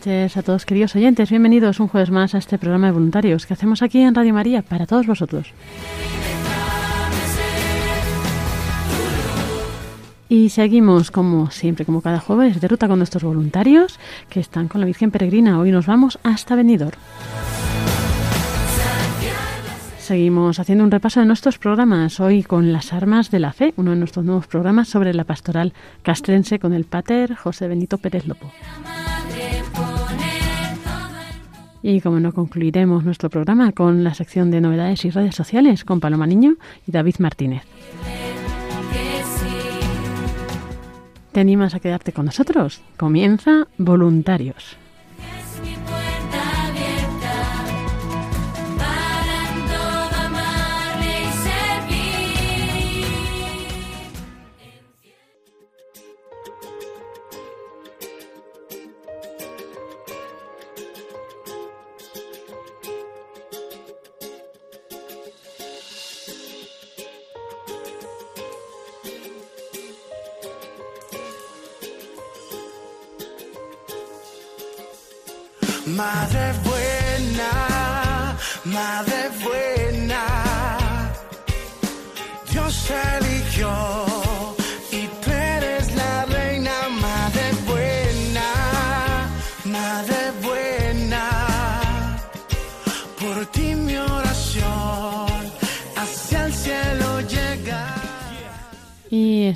Noches a todos queridos oyentes. Bienvenidos un jueves más a este programa de voluntarios que hacemos aquí en Radio María para todos vosotros. Y seguimos como siempre, como cada jueves, de ruta con nuestros voluntarios que están con la Virgen Peregrina. Hoy nos vamos hasta Benidorm. Seguimos haciendo un repaso de nuestros programas, hoy con las armas de la fe, uno de nuestros nuevos programas sobre la pastoral castrense con el pater José Benito Pérez Lopo. Y como no concluiremos nuestro programa con la sección de novedades y redes sociales con Paloma Niño y David Martínez. ¿Te animas a quedarte con nosotros? Comienza Voluntarios.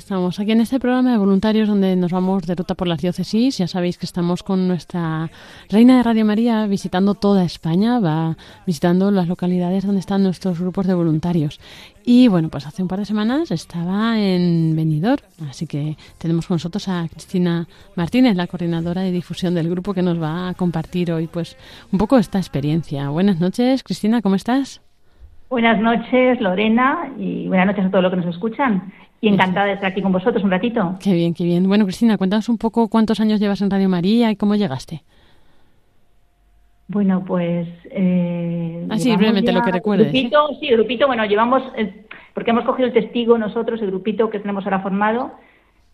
Estamos aquí en este programa de voluntarios donde nos vamos de ruta por las diócesis. Ya sabéis que estamos con nuestra reina de Radio María visitando toda España, va visitando las localidades donde están nuestros grupos de voluntarios. Y bueno, pues hace un par de semanas estaba en Benidorm, así que tenemos con nosotros a Cristina Martínez, la coordinadora de difusión del grupo, que nos va a compartir hoy pues un poco esta experiencia. Buenas noches, Cristina, ¿cómo estás? Buenas noches, Lorena, y buenas noches a todos los que nos escuchan. Y encantada de estar aquí con vosotros un ratito. Qué bien, qué bien. Bueno, Cristina, cuéntanos un poco cuántos años llevas en Radio María y cómo llegaste. Bueno, pues... Eh, Así, llevamos brevemente, lo que recuerdes, Grupito, sí, grupito, bueno, llevamos... eh, porque hemos cogido el testigo nosotros, el grupito que tenemos ahora formado,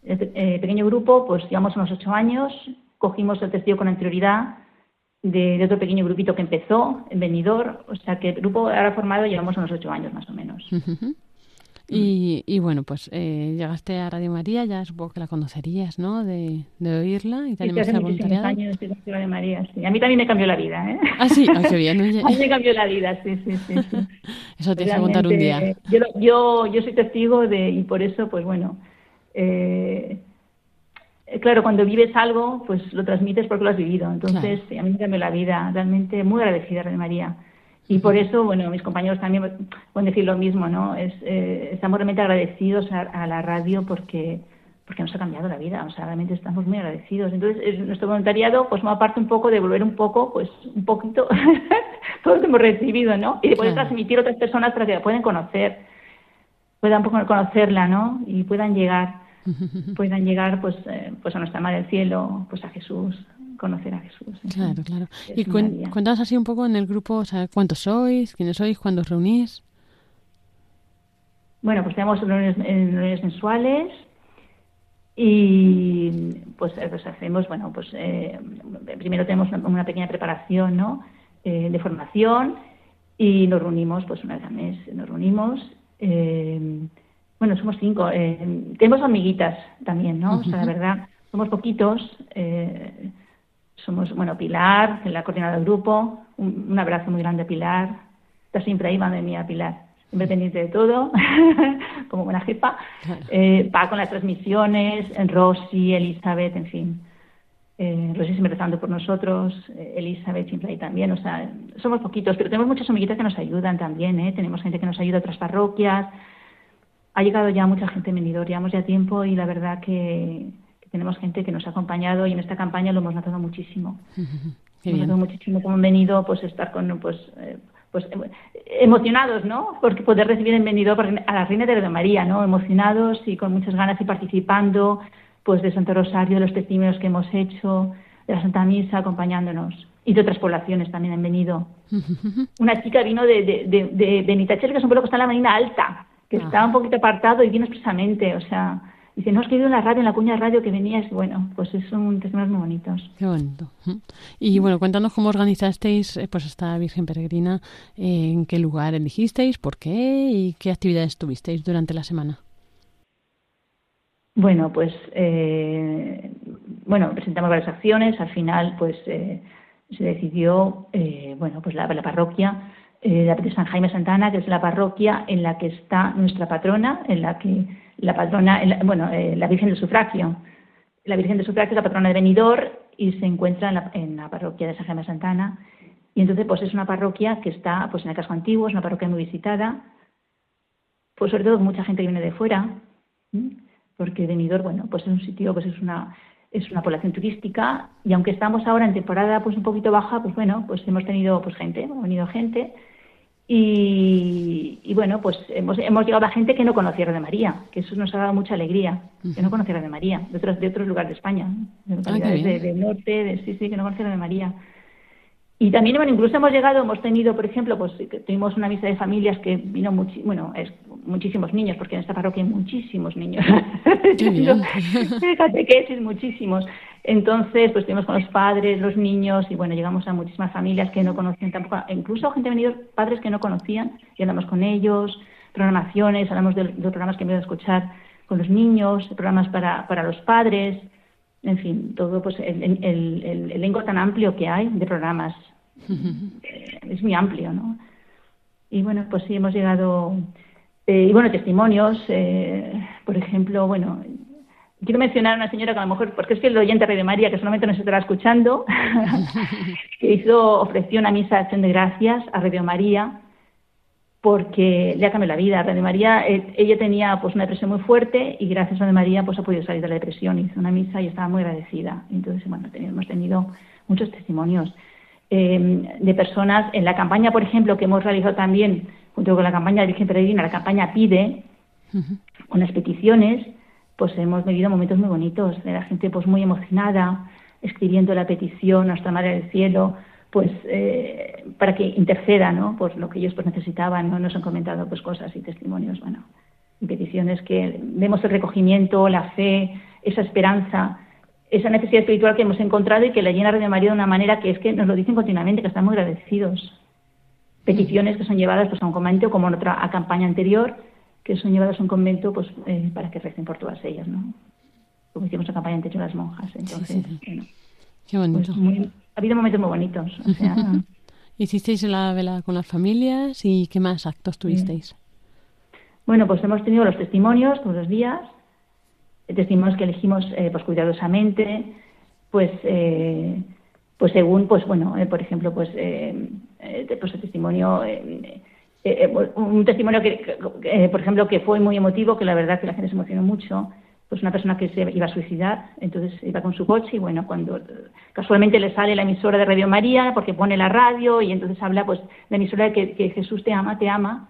el eh, pequeño grupo, pues llevamos unos ocho años, cogimos el testigo con anterioridad de, de otro pequeño grupito que empezó, en Benidorm, o sea que el grupo ahora formado llevamos unos ocho años más o menos. Ujú. Y, y bueno, pues eh, llegaste a Radio María, ya supongo que la conocerías, ¿no? De, de oírla y te Sí, hace voluntariado. años estoy con María, sí. A mí también me cambió la vida, ¿eh? Ah, sí, ah, qué bien. oye. A mí me cambió la vida, sí, sí, sí. sí. Eso tienes que contar un día. Yo, yo, yo soy testigo de, y por eso, pues bueno, eh, claro, cuando vives algo, pues lo transmites porque lo has vivido. Entonces, a mí me cambió la vida, realmente muy agradecida, Reina María. Y por eso, bueno, mis compañeros también pueden decir lo mismo, ¿no? Es, eh, estamos realmente agradecidos a, a la radio porque porque nos ha cambiado la vida, o sea, realmente estamos muy agradecidos. Entonces, es- nuestro voluntariado, pues, forma parte un poco de volver un poco, pues, un poquito, todo lo que hemos recibido, ¿no? Y de poder Claro. transmitir a otras personas para que la puedan conocer, puedan conocerla, ¿no? Y puedan llegar, puedan llegar, pues, eh, pues a nuestra Madre del Cielo, pues a Jesús, conocer a Jesús. Claro, claro. Es Y cuen- cuéntanos así un poco en el grupo, o sea, cuántos sois, quiénes sois, cuándo os reunís. Bueno, pues tenemos reuniones, eh, reuniones mensuales y pues, eh, pues hacemos, bueno, pues eh, primero tenemos una, una pequeña preparación, ¿no? Eh, de formación y nos reunimos, pues una vez al mes nos reunimos Eh, bueno, somos cinco. Eh, tenemos amiguitas también, ¿no? O sea, la verdad, somos poquitos. Eh, somos, bueno, Pilar, la coordinadora del grupo. Un, un abrazo muy grande a Pilar. Está siempre ahí, madre mía, Pilar. Siempre pendiente de todo, como buena jefa. Eh, va con las transmisiones, Rosy, Elizabeth, en fin. Eh, Rosy siempre rezando por nosotros, eh, Elizabeth siempre ahí también. O sea, somos poquitos, pero tenemos muchas amiguitas que nos ayudan también, ¿eh? Tenemos gente que nos ayuda a otras parroquias. Ha llegado ya mucha gente en Benidorm, llevamos ya tiempo y la verdad que tenemos gente que nos ha acompañado y en esta campaña lo hemos notado muchísimo. Hemos notado muchísimo cómo han venido pues estar con pues eh, pues em- emocionados, ¿no? Porque poder recibir en Benidorm a la Reina de María, ¿no? Emocionados y con muchas ganas y participando pues de Santo Rosario, de los testimonios que hemos hecho, de la Santa Misa acompañándonos y de otras poblaciones también han venido. Una chica vino de, de, de, de que es un pueblo que está en la Marina Alta, que Ajá. está un poquito apartado y vino expresamente, o sea, dice, no, es que en la radio, en la cuña de radio que venías, bueno, pues es un testimonio muy bonitos. Qué bonito. Y bueno, cuéntanos cómo organizasteis eh, pues esta Virgen Peregrina, eh, en qué lugar elegisteis, por qué y qué actividades tuvisteis durante la semana. Bueno, pues eh, bueno, presentamos varias acciones. Al final, pues eh, se decidió, eh, bueno, pues la, la parroquia eh, la de San Jaime Santana, que es la parroquia en la que está nuestra patrona, en la que la patrona, bueno, eh, la Virgen del Sufragio. La Virgen del Sufragio es la patrona de Benidorm y se encuentra en la, en la parroquia de San Jaime Santana. Y entonces, pues es una parroquia que está, pues en el casco antiguo, es una parroquia muy visitada, pues sobre todo mucha gente que viene de fuera, porque Benidorm, bueno, pues es un sitio, pues es una es una población turística y aunque estamos ahora en temporada pues un poquito baja, pues bueno, pues hemos tenido pues gente, ha venido gente y, y bueno, pues hemos, hemos llegado a gente que no conocía de María, que eso nos ha dado mucha alegría, que no conocía a de María, de otros, de otros lugares de España, de localidades de- bien. del norte, de, sí, sí, que no conocían a de María. Y también, bueno, incluso hemos llegado, hemos tenido, por ejemplo, pues que tuvimos una misa de familias que vino muchi bueno, es, muchísimos niños, porque en esta parroquia hay muchísimos niños. De catequesis, muchísimos. Entonces, pues estuvimos con los padres, los niños, y bueno, llegamos a muchísimas familias que no conocían tampoco, incluso gente ha venido, padres que no conocían, y hablamos con ellos, programaciones, hablamos de, de los programas que hemos ido a escuchar con los niños, programas para, para los padres, en fin, todo pues el, el, el- el elenco tan amplio que hay de programas es muy amplio, ¿no? Y bueno, pues sí, hemos llegado, eh, y bueno, testimonios, eh, por ejemplo, bueno, quiero mencionar a una señora que a lo mejor, porque es que el oyente de Radio María, que solamente nos estará escuchando, que hizo, ofreció una misa de acción de gracias a Radio María, porque le ha cambiado la vida. Radio María, eh, ella tenía pues una depresión muy fuerte y gracias a Radio María pues ha podido salir de la depresión, hizo una misa y estaba muy agradecida. Entonces, bueno, hemos tenido muchos testimonios eh, de personas en la campaña, por ejemplo, que hemos realizado también junto con la campaña de Virgen Peregrina, la campaña Pide, con las peticiones, pues hemos vivido momentos muy bonitos, de la gente pues muy emocionada, escribiendo la petición a Nuestra Madre del Cielo, pues eh, para que interceda, ¿no? Por lo que ellos pues necesitaban, ¿no? Nos han comentado pues cosas y testimonios, bueno, y peticiones que vemos el recogimiento, la fe, esa esperanza, esa necesidad espiritual que hemos encontrado y que la llena Radio María de una manera que es que nos lo dicen continuamente, que están muy agradecidos. Peticiones que son llevadas pues, a un convento, como en otra a campaña anterior, que son llevadas a un convento pues eh, para que recen por todas ellas, ¿no? Como hicimos la campaña anterior las monjas. Entonces, sí. bueno, Qué pues bonito. muy- ha habido momentos muy bonitos. O sea, Hicisteis la vela con las familias y qué más actos tuvisteis. Bueno, pues hemos tenido los testimonios todos los días, eh, testimonios que elegimos eh, pues cuidadosamente, pues eh, pues según pues bueno, eh, por ejemplo, pues pues el testimonio eh, eh, un testimonio que, eh, por ejemplo que fue muy emotivo, que la verdad que la gente se emocionó mucho, pues una persona que se iba a suicidar, entonces iba con su coche y bueno, cuando eh, casualmente le sale la emisora de Radio María porque pone la radio y entonces habla pues la emisora que, que Jesús te ama, te ama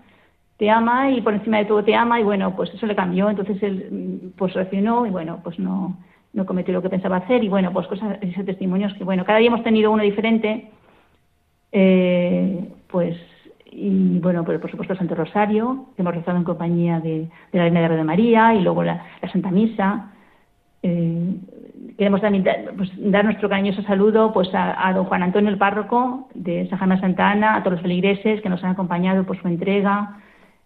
te ama y por encima de todo te ama y bueno, pues eso le cambió, entonces él mm, pues reaccionó y bueno, pues no, no cometió lo que pensaba hacer y bueno, pues cosas, esos testimonios que bueno, cada día hemos tenido uno diferente, eh, pues y bueno, pues por supuesto Santo Rosario, que hemos rezado en compañía de, de la Reina de Radio María y luego la, Santa Misa. Eh, queremos también dar, pues, dar nuestro cariñoso saludo pues a, don Juan Antonio el párroco de San Santa Ana, a todos los feligreses que nos han acompañado por su entrega,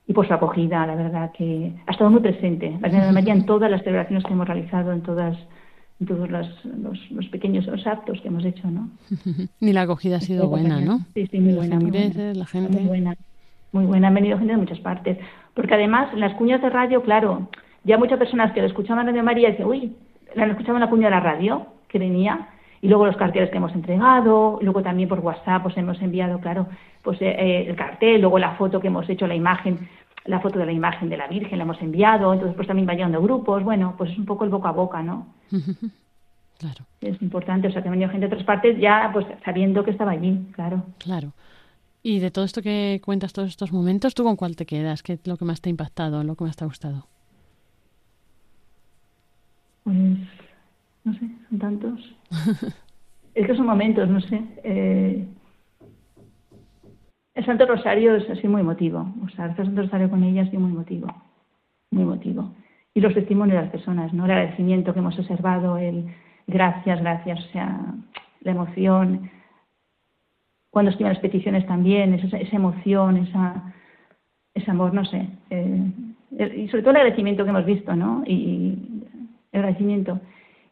y por su acogida, la verdad que ha estado muy presente. La Virgen de María en todas las celebraciones que hemos realizado, en todas en todos los, los, los pequeños los actos que hemos hecho, ¿no? y la acogida ha sido buena, ¿no? Sí, sí, muy buena. muy buena. la gente. Muy buena, muy buena. Han venido gente de muchas partes. Porque además, en las cuñas de radio, claro, ya muchas personas que lo escuchaban Radio María dicen, uy, la escuchaban en la cuña de la radio que venía, y luego los carteles que hemos entregado, luego también por WhatsApp os hemos enviado, claro, pues eh, eh, el cartel, luego la foto que hemos hecho, la imagen, la foto de la imagen de la Virgen la hemos enviado, entonces pues también va llegando grupos, bueno, pues es un poco el boca a boca, ¿no? Claro, Es importante, o sea, que ha venido gente de otras partes ya pues sabiendo que estaba allí, claro. claro. Y de todo esto que cuentas, todos estos momentos, ¿tú con cuál te quedas? ¿Qué es lo que más te ha impactado, lo que más te ha gustado? Pues, no sé, son tantos. es que son momentos, no sé. Eh, el Santo Rosario es así muy emotivo. O sea, el Santo Rosario con ella ha sido muy emotivo. Muy emotivo. Y los testimonios de las personas, ¿no? El agradecimiento que hemos observado, el gracias, gracias, o sea, la emoción. Cuando escriben las peticiones también, esa, esa emoción, esa, ese amor, no sé. eh, y sobre todo el agradecimiento que hemos visto, ¿no? Y el agradecimiento.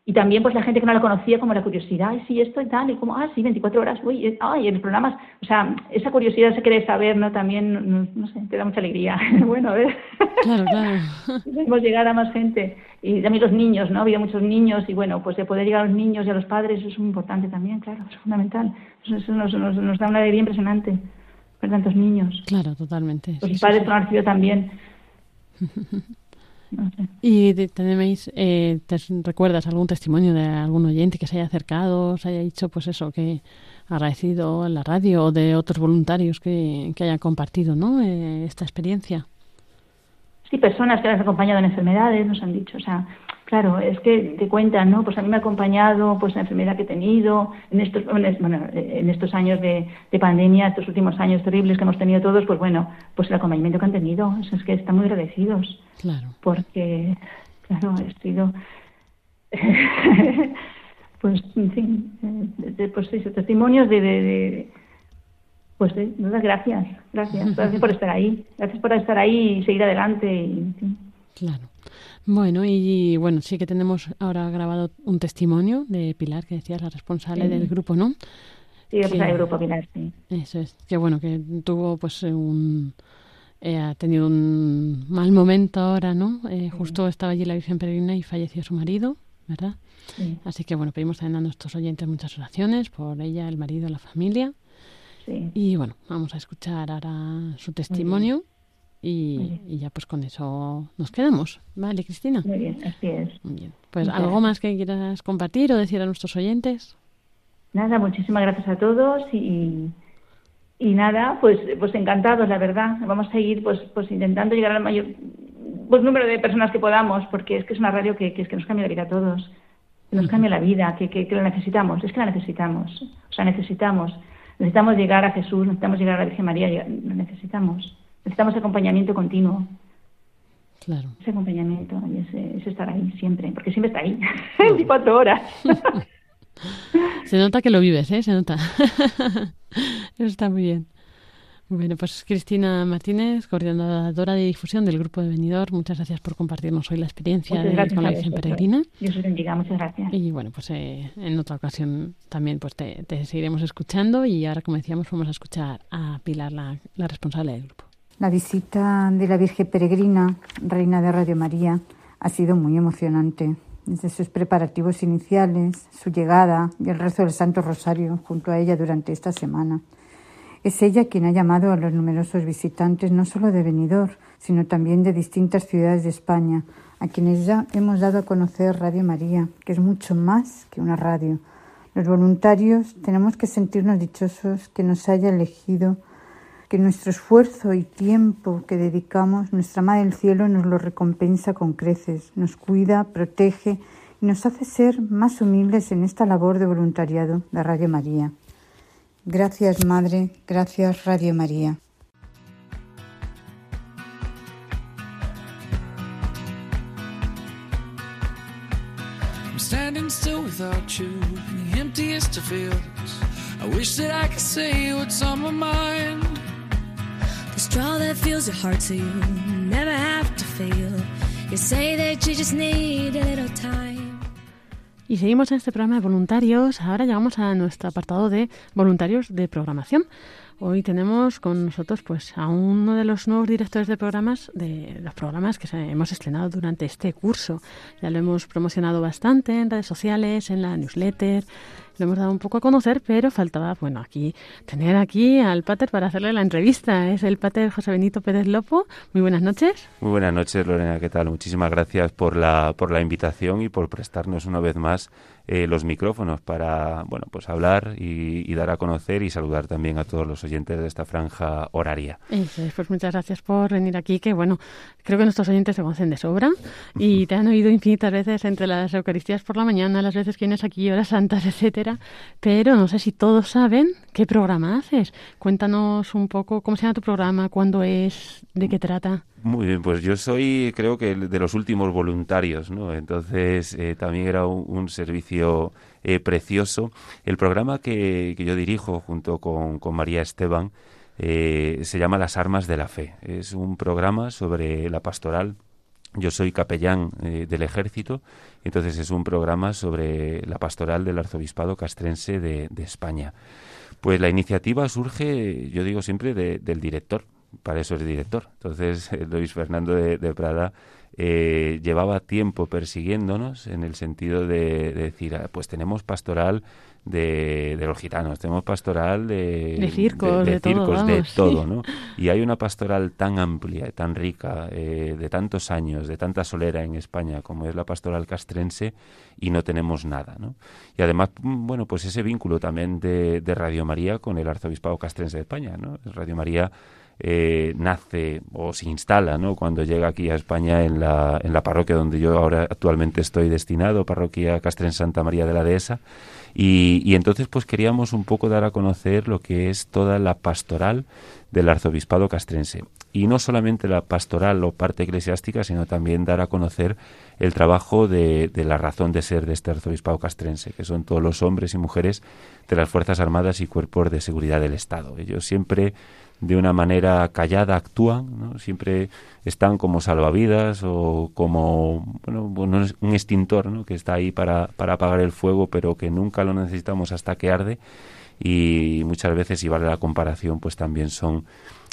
Y también pues la gente que no la conocía, como la curiosidad, ay, sí, esto y tal, y como, ah, sí, 24 horas, uy, eh, ay, el programa, o sea, esa curiosidad, ese querer saber, ¿no? También, no, no sé, te da mucha alegría. bueno, a ver, Claro, claro. podemos llegar a más gente. Y también los niños, ¿no? Había muchos niños y bueno, pues de poder llegar a los niños y a los padres, eso es muy importante también, claro, es fundamental. Eso, eso nos, nos, nos da una alegría impresionante, ver tantos niños. Claro, totalmente. Los sí, sí, padres sí. que lo han recibido también. No sé. ¿Y tenéis, eh, te recuerdas algún testimonio de algún oyente que se haya acercado, os haya dicho, pues eso, que agradecido a la radio o de otros voluntarios que, que hayan compartido, ¿no? Eh, esta experiencia. Sí, personas que las han acompañado en enfermedades nos han dicho, o sea, claro, es que te cuentan, ¿no? Pues a mí me ha acompañado pues la enfermedad que he tenido en estos, bueno, en estos años de, de pandemia, estos últimos años terribles que hemos tenido todos, pues bueno, pues el acompañamiento que han tenido, eso es que están muy agradecidos, Claro. porque, claro, he sido, pues, en fin, de- pues testimonios de, de, de- pues de, de gracias, gracias, gracias por estar ahí, gracias por estar ahí y seguir adelante y, en fin. Claro. Bueno, y bueno, sí que tenemos ahora grabado un testimonio de Pilar, que decías, la responsable Sí. del grupo, ¿no? Sí, Que- el grupo Pilar, sí. Eso es. Que bueno, que tuvo pues un... eh, ha tenido un mal momento ahora, ¿no? Eh, Justo estaba allí la Virgen Peregrina y falleció su marido, ¿verdad? Sí, Así que bueno, pedimos también a nuestros oyentes muchas oraciones por ella, el marido, la familia. sí. Y bueno, vamos a escuchar ahora su testimonio y, ya pues con eso nos quedamos. ¿Vale, Cristina? Muy bien, así es. Muy bien. Pues Muchas algo más que quieras compartir o decir a nuestros oyentes. Nada, muchísimas gracias a todos y, y nada, pues pues encantados, la verdad. Vamos a seguir pues pues intentando llegar al mayor pues, número de personas que podamos, porque es que es una radio que, que es que nos cambia la vida a todos, que nos cambia la vida, que, que, que la necesitamos, es que la necesitamos, o sea, necesitamos, necesitamos llegar a Jesús, necesitamos llegar a la Virgen María, lo necesitamos, necesitamos acompañamiento continuo, Claro. ese acompañamiento y ese, ese estar ahí siempre, porque siempre está ahí, 24 horas. Se nota que lo vives, ¿eh? Se nota. Eso está muy bien. Bueno, pues Cristina Martínez, coordinadora de difusión del Grupo de Venidor, muchas gracias por compartirnos hoy la experiencia Muchas de, gracias con la Virgen. Peregrina. Dios os bendiga, muchas gracias. Y bueno, pues eh, en otra ocasión también pues te, te seguiremos escuchando y ahora, como decíamos, vamos a escuchar a Pilar, la, la responsable del grupo. La visita de la Virgen Peregrina, Reina de Radio María, ha sido muy emocionante. Desde sus preparativos iniciales, su llegada y el rezo del Santo Rosario junto a ella durante esta semana. Es ella quien ha llamado a los numerosos visitantes no solo de Benidorm, sino también de distintas ciudades de España, a quienes ya hemos dado a conocer Radio María, que es mucho más que una radio. Los voluntarios tenemos que sentirnos dichosos que nos haya elegido que nuestro esfuerzo y tiempo que dedicamos, nuestra Madre del Cielo nos lo recompensa con creces, nos cuida, protege y nos hace ser más humildes en esta labor de voluntariado de Radio María. Gracias Madre, gracias Radio María. Standing still without you in the emptiest of fields. I wish that I could say what's on my mind. Y seguimos en este programa de voluntarios. Ahora llegamos a nuestro apartado de voluntarios de programación. Hoy tenemos con nosotros pues a uno de los nuevos directores de programas de los programas que hemos estrenado durante este curso. Ya lo hemos promocionado bastante en redes sociales, en la newsletter, lo hemos dado un poco a conocer, pero faltaba, bueno, aquí tener aquí al pater para hacerle la entrevista. Es el pater José Benito Pérez Lopo. Muy buenas noches. Muy buenas noches, Lorena, ¿qué tal? Muchísimas gracias por la, por la invitación y por prestarnos una vez más eh, los micrófonos para, bueno, pues hablar y, y dar a conocer y saludar también a todos los oyentes de esta franja horaria. Eso es, pues muchas gracias por venir aquí, que bueno, creo que nuestros oyentes te conocen de sobra y te han oído infinitas veces entre las Eucaristías por la mañana, las veces que vienes aquí, horas santas, etcétera, pero no sé si todos saben qué programa haces. Cuéntanos un poco cómo se llama tu programa, cuándo es, de qué trata. Muy bien, pues yo soy, creo que de los últimos voluntarios, ¿no? Entonces eh, también era un, servicio eh, precioso. El programa que, yo dirijo junto con, María Esteban eh, se llama Las Armas de la Fe. Es un programa sobre la pastoral. Yo soy capellán eh, del ejército, entonces es un programa sobre la pastoral del arzobispado castrense de, España. Pues la iniciativa surge, yo digo siempre, de- del director. Para eso es director. Entonces, eh, Luis Fernando de, de Prada eh, llevaba tiempo persiguiéndonos en el sentido de, de decir, ah, pues tenemos pastoral de, de los gitanos, tenemos pastoral de, De circos, de todo, circos, vamos, sí. todo, ¿no? Y hay una pastoral tan amplia, tan rica, eh, de tantos años, de tanta solera en España como es la pastoral castrense y no tenemos nada, ¿no? Y además, mm, bueno, pues ese vínculo también de, de Radio María con el Arzobispado Castrense de España, ¿no? Radio María eh, nace o se instala, ¿no? Cuando llega aquí a España en la, en la parroquia donde yo ahora actualmente estoy destinado, parroquia Castrense Santa María de la Dehesa, y, y entonces pues queríamos un poco dar a conocer lo que es toda la pastoral del arzobispado castrense. Y no solamente la pastoral o parte eclesiástica, sino también dar a conocer el trabajo de, de la razón de ser de este arzobispado castrense, que son todos los hombres y mujeres de las Fuerzas Armadas y Cuerpos de Seguridad del Estado. Ellos siempre de una manera callada actúan, ¿no? siempre están como salvavidas o como bueno, bueno, un extintor ¿no? que está ahí para, para apagar el fuego, pero que nunca lo necesitamos hasta que arde y muchas veces, si vale la comparación, pues también son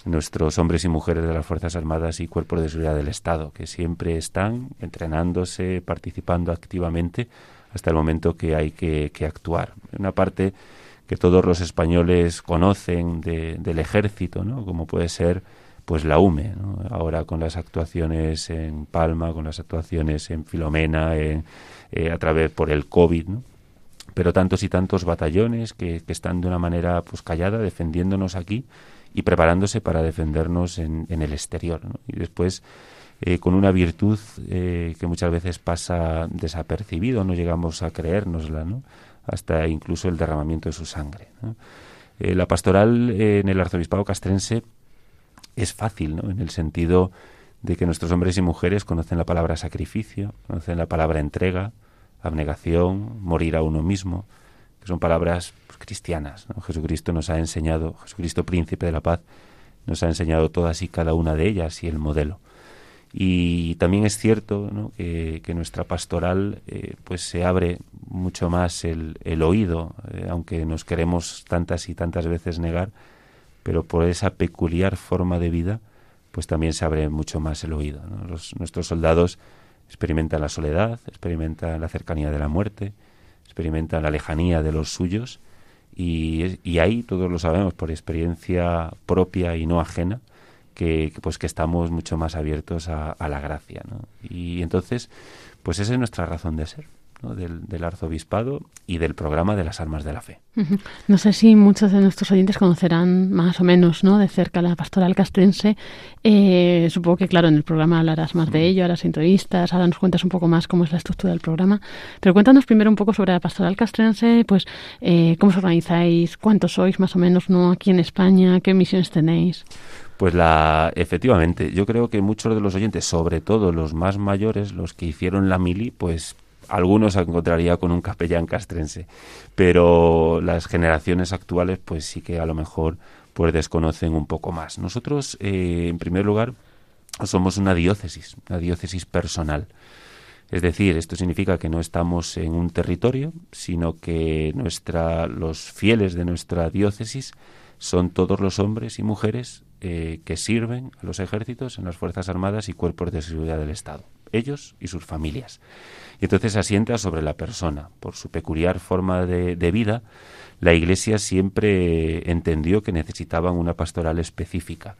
nuestros hombres y mujeres de las Fuerzas Armadas y Cuerpos de Seguridad del Estado, que siempre están entrenándose, participando activamente hasta el momento que hay que, que actuar. Una parte que todos los españoles conocen de, del ejército, ¿no? como puede ser pues la UME, ¿no? ahora con las actuaciones en Palma, con las actuaciones en Filomena, en, eh, a través por el COVID, ¿no? pero tantos y tantos batallones que, están de una manera pues callada defendiéndonos aquí y preparándose para defendernos en, en el exterior. ¿no? Y después eh, con una virtud eh, que muchas veces pasa desapercibido, no llegamos a creérnosla, ¿no? Hasta incluso el derramamiento de su sangre. Eh, la pastoral en el arzobispado castrense es fácil, ¿no? en el sentido de que nuestros hombres y mujeres conocen la palabra sacrificio, conocen la palabra entrega, abnegación, morir a uno mismo, que son palabras pues, cristianas. Jesucristo nos ha enseñado, Jesucristo príncipe de la paz, nos ha enseñado todas y cada una de ellas y el modelo. Y también es cierto que, nuestra pastoral eh, pues se abre mucho más el, oído, eh, aunque nos queremos tantas y tantas veces negar, pero por esa peculiar forma de vida, pues también se abre mucho más el oído. Los, nuestros soldados experimentan la soledad, experimentan la cercanía de la muerte, experimentan la lejanía de los suyos y, y ahí todos lo sabemos por experiencia propia y no ajena que, pues que estamos mucho más abiertos a, a la gracia ¿no? y entonces pues esa es nuestra razón de ser ¿no? del, del, arzobispado y del programa de las armas de la fe. No sé si muchos de nuestros oyentes conocerán más o menos ¿no? de cerca la pastoral castrense. Eh, supongo que, claro, en el programa hablarás más de ello, harás entrevistas, ahora nos cuentas un poco más cómo es la estructura del programa. Pero cuéntanos primero un poco sobre la pastoral castrense, pues eh, cómo os organizáis, cuántos sois más o menos no aquí en España, qué misiones tenéis. Pues la, efectivamente, yo creo que muchos de los oyentes, sobre todo los más mayores, los que hicieron la mili, pues algunos encontraría con un capellán castrense, pero las generaciones actuales pues sí que a lo mejor pues desconocen un poco más. Nosotros, eh, en primer lugar, somos una diócesis, una diócesis personal. Es decir, esto significa que no estamos en un territorio, sino que nuestra, los fieles de nuestra diócesis son todos los hombres y mujeres eh, que sirven a los ejércitos, en las Fuerzas Armadas y cuerpos de seguridad del Estado, ellos y sus familias. Y entonces asienta sobre la persona. Por su peculiar forma de, de vida, la Iglesia siempre entendió que necesitaban una pastoral específica.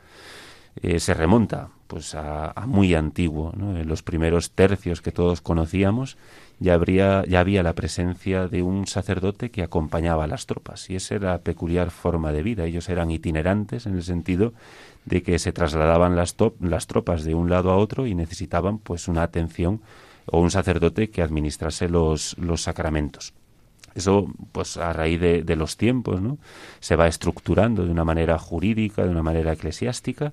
Eh, se remonta pues a, muy antiguo. En los primeros tercios que todos conocíamos ya, habría, ya había la presencia de un sacerdote que acompañaba a las tropas y esa era la peculiar forma de vida. Ellos eran itinerantes en el sentido de que se trasladaban las, top- las tropas de un lado a otro y necesitaban pues una atención o un sacerdote que administrase los, los sacramentos. Eso, pues a raíz de, de los tiempos, ¿no? Se va estructurando de una manera jurídica, de una manera eclesiástica,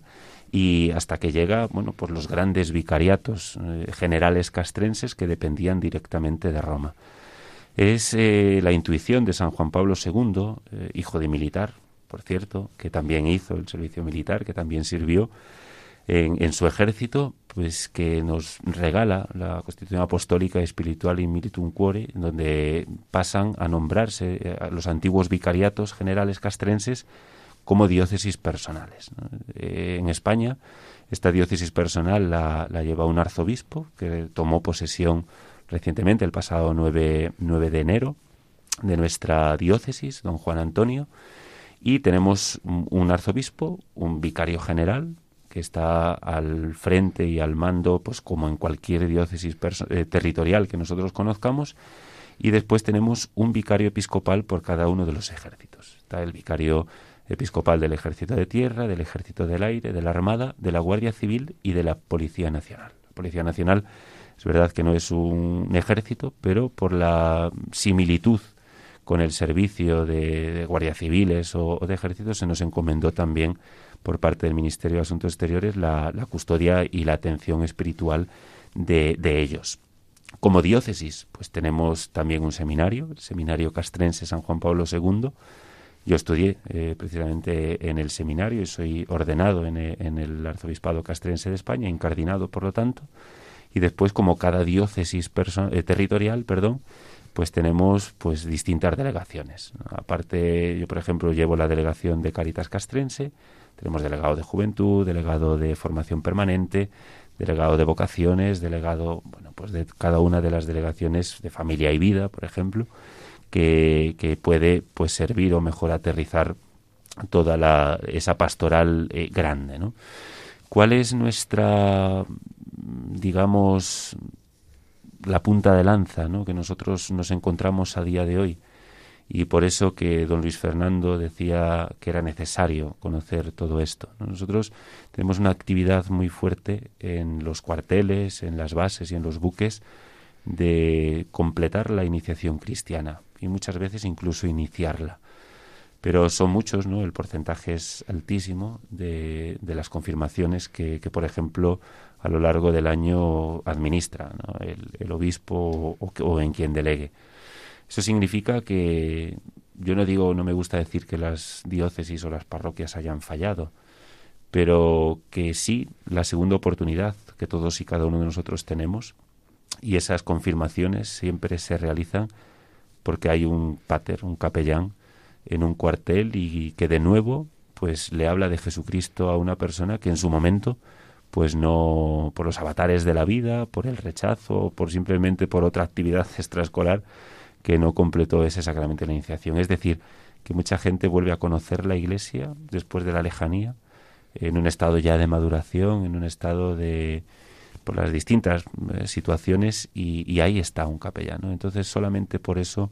y hasta que llega, bueno, pues los grandes vicariatos eh, generales castrenses que dependían directamente de Roma. Es eh, la intuición de San Juan Pablo II, eh, hijo de militar, por cierto, que también hizo el servicio militar, que también sirvió en, en su ejército, pues que nos regala la Constitución Apostólica Espiritual in Militum Cuore, donde pasan a nombrarse eh, a los antiguos vicariatos generales castrenses como diócesis personales. Eh, en España, esta diócesis personal la, la lleva un arzobispo que tomó posesión recientemente, el pasado 9, 9 de enero, de nuestra diócesis, don Juan Antonio, y tenemos un arzobispo, un vicario general, que está al frente y al mando, pues como en cualquier diócesis eh, territorial que nosotros conozcamos, y después tenemos un vicario episcopal por cada uno de los ejércitos. Está el vicario episcopal del Ejército de Tierra, del Ejército del Aire, de la Armada, de la Guardia Civil y de la Policía Nacional. La Policía Nacional es verdad que no es un ejército, pero por la similitud con el servicio de, de guardias civiles o, de ejércitos se nos encomendó también por parte del Ministerio de Asuntos Exteriores la, la custodia y la atención espiritual de, de ellos. Como diócesis, pues tenemos también un seminario, el Seminario Castrense San Juan Pablo II. Yo estudié eh, precisamente en el seminario y soy ordenado en, e- en el Arzobispado Castrense de España, incardinado por lo tanto. Y después, como cada diócesis eh, territorial, perdón, pues tenemos pues distintas delegaciones. Aparte, yo por ejemplo llevo la delegación de Caritas Castrense, tenemos delegado de Juventud, delegado de Formación Permanente, delegado de Vocaciones, delegado, bueno, pues de cada una de las delegaciones de Familia y Vida, por ejemplo, que, que puede pues servir o mejor aterrizar toda la, esa pastoral eh, grande, ¿no? ¿Cuál es nuestra, digamos, la punta de lanza ¿no? que nosotros nos encontramos a día de hoy? Y por eso que don Luis Fernando decía que era necesario conocer todo esto. ¿no? Nosotros tenemos una actividad muy fuerte en los cuarteles, en las bases y en los buques de completar la iniciación cristiana y muchas veces incluso iniciarla. Pero son muchos, ¿no? El porcentaje es altísimo de, de las confirmaciones que, por ejemplo, a lo largo del año administra el obispo o, o en quien delegue. Eso significa que yo no digo, no me gusta decir que las diócesis o las parroquias hayan fallado, pero que sí la segunda oportunidad que todos y cada uno de nosotros tenemos y esas confirmaciones siempre se realizan porque hay un pater, un capellán en un cuartel y que de nuevo pues le habla de Jesucristo a una persona que en su momento pues no por los avatares de la vida, por el rechazo, por simplemente por otra actividad extraescolar que no completó ese sacramento de la iniciación. Es decir, que mucha gente vuelve a conocer la Iglesia después de la lejanía, en un estado ya de maduración, en un estado de por las distintas eh, situaciones y, y, ahí está un capellano. Entonces solamente por eso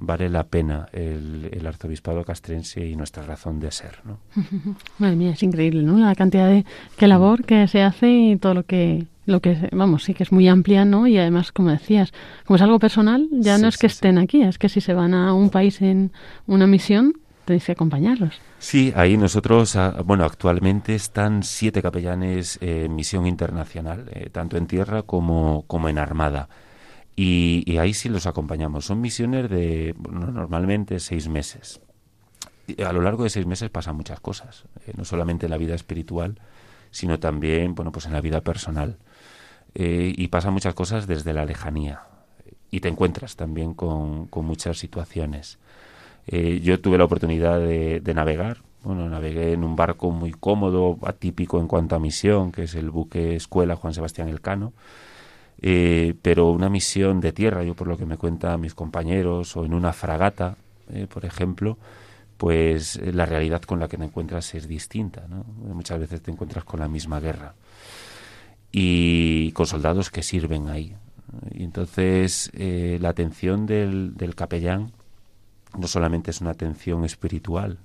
vale la pena el, el, arzobispado castrense y nuestra razón de ser. ¿no? Madre mía, es increíble, ¿no? La cantidad de qué labor que se hace y todo lo que lo que vamos sí que es muy amplia, ¿no? Y además, como decías, como es algo personal, ya sí, no es que sí, estén sí. aquí, es que si se van a un país en una misión tenéis que acompañarlos. Sí, ahí nosotros, ah, bueno, actualmente están siete capellanes en eh, misión internacional, eh, tanto en tierra como, como en armada. Y, ahí sí los acompañamos. Son misiones de bueno, normalmente seis meses. y a lo largo de seis meses pasan muchas cosas, eh, no solamente en la vida espiritual, sino también, bueno, pues en la vida personal. Eh, y pasan muchas cosas desde la lejanía. Y te encuentras también con, con muchas situaciones. Eh, yo tuve la oportunidad de, de navegar. Bueno, navegué en un barco muy cómodo, atípico en cuanto a misión, que es el buque Escuela Juan Sebastián Elcano. Eh, pero una misión de tierra, yo por lo que me cuentan mis compañeros, o en una fragata, eh, por ejemplo, pues eh, la realidad con la que te encuentras es distinta. ¿no? Muchas veces te encuentras con la misma guerra y con soldados que sirven ahí. Y entonces eh, la atención del, del, capellán no solamente es una atención espiritual,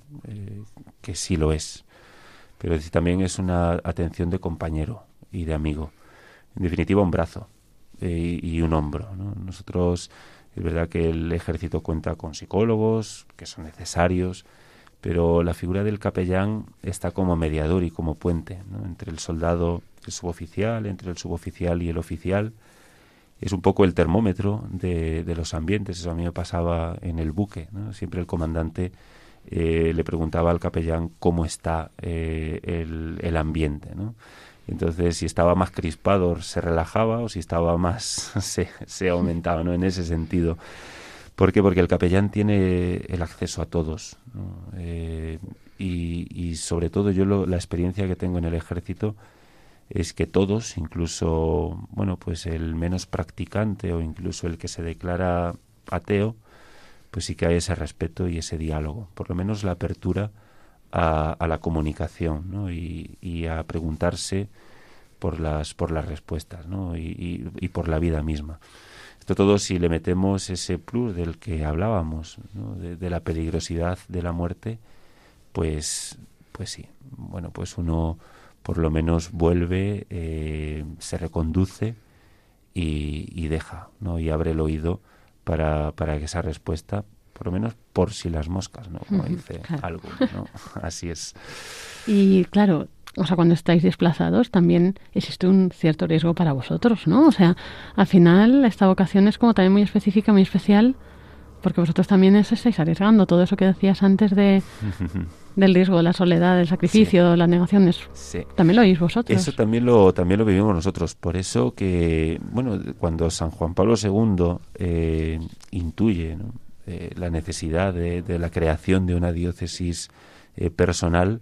que sí lo es, pero también es una atención de compañero y de amigo. En definitiva, un brazo eh, y un hombro. ¿no? Nosotros, es verdad que el ejército cuenta con psicólogos, que son necesarios, pero la figura del capellán está como mediador y como puente ¿no? entre el soldado, el suboficial, entre el suboficial y el oficial. Es un poco el termómetro de, de los ambientes. Eso a mí me pasaba en el buque. ¿no? Siempre el comandante eh, le preguntaba al capellán cómo está eh, el, el, ambiente. ¿no? Entonces, si estaba más crispado, se relajaba, o si estaba más, se, aumentaba, ¿no? En ese sentido. ¿Por qué? Porque el capellán tiene el acceso a todos. Eh, y, y, sobre todo yo lo, la experiencia que tengo en el ejército es que todos, incluso, bueno, pues el menos practicante o incluso el que se declara ateo, pues sí que hay ese respeto y ese diálogo. Por lo menos la apertura a, la comunicación ¿no? y, a preguntarse por las, por las respuestas ¿no? y, por la vida misma. Esto todo si le metemos ese plus del que hablábamos, ¿no? de, la peligrosidad de la muerte, pues, pues sí, bueno, pues uno por lo menos vuelve, eh, se reconduce y, y, deja, ¿no? Y abre el oído para, para que esa respuesta por lo menos por si las moscas, ¿no? Como dice claro. algo, ¿no? Así es. Y claro, o sea, cuando estáis desplazados también existe un cierto riesgo para vosotros, ¿no? O sea, al final esta vocación es como también muy específica, muy especial, porque vosotros también os estáis arriesgando todo eso que decías antes de del riesgo, la soledad, el sacrificio, sí. las negaciones. Sí. También lo oís vosotros. Eso también lo también lo vivimos nosotros. Por eso que, bueno, cuando San Juan Pablo II eh, intuye, ¿no? Eh, la necesidad de, la creación de una diócesis eh, personal,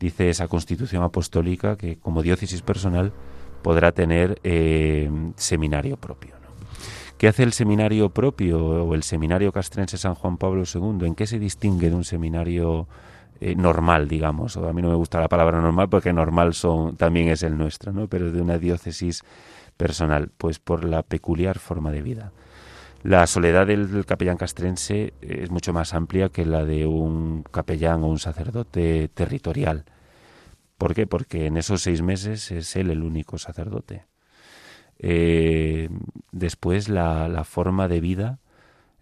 dice esa constitución apostólica que como diócesis personal podrá tener eh, seminario propio. ¿Qué hace el seminario propio o el seminario castrense San Juan Pablo II? ¿En qué se distingue de un seminario eh, normal, digamos? O a mí no me gusta la palabra normal porque normal son, también es el nuestro, ¿no? pero de una diócesis personal, pues por la peculiar forma de vida. La soledad del, capellán castrense es mucho más amplia que la de un capellán o un sacerdote territorial. ¿Por qué? Porque en esos seis meses es él el único sacerdote. Eh, después la, forma de vida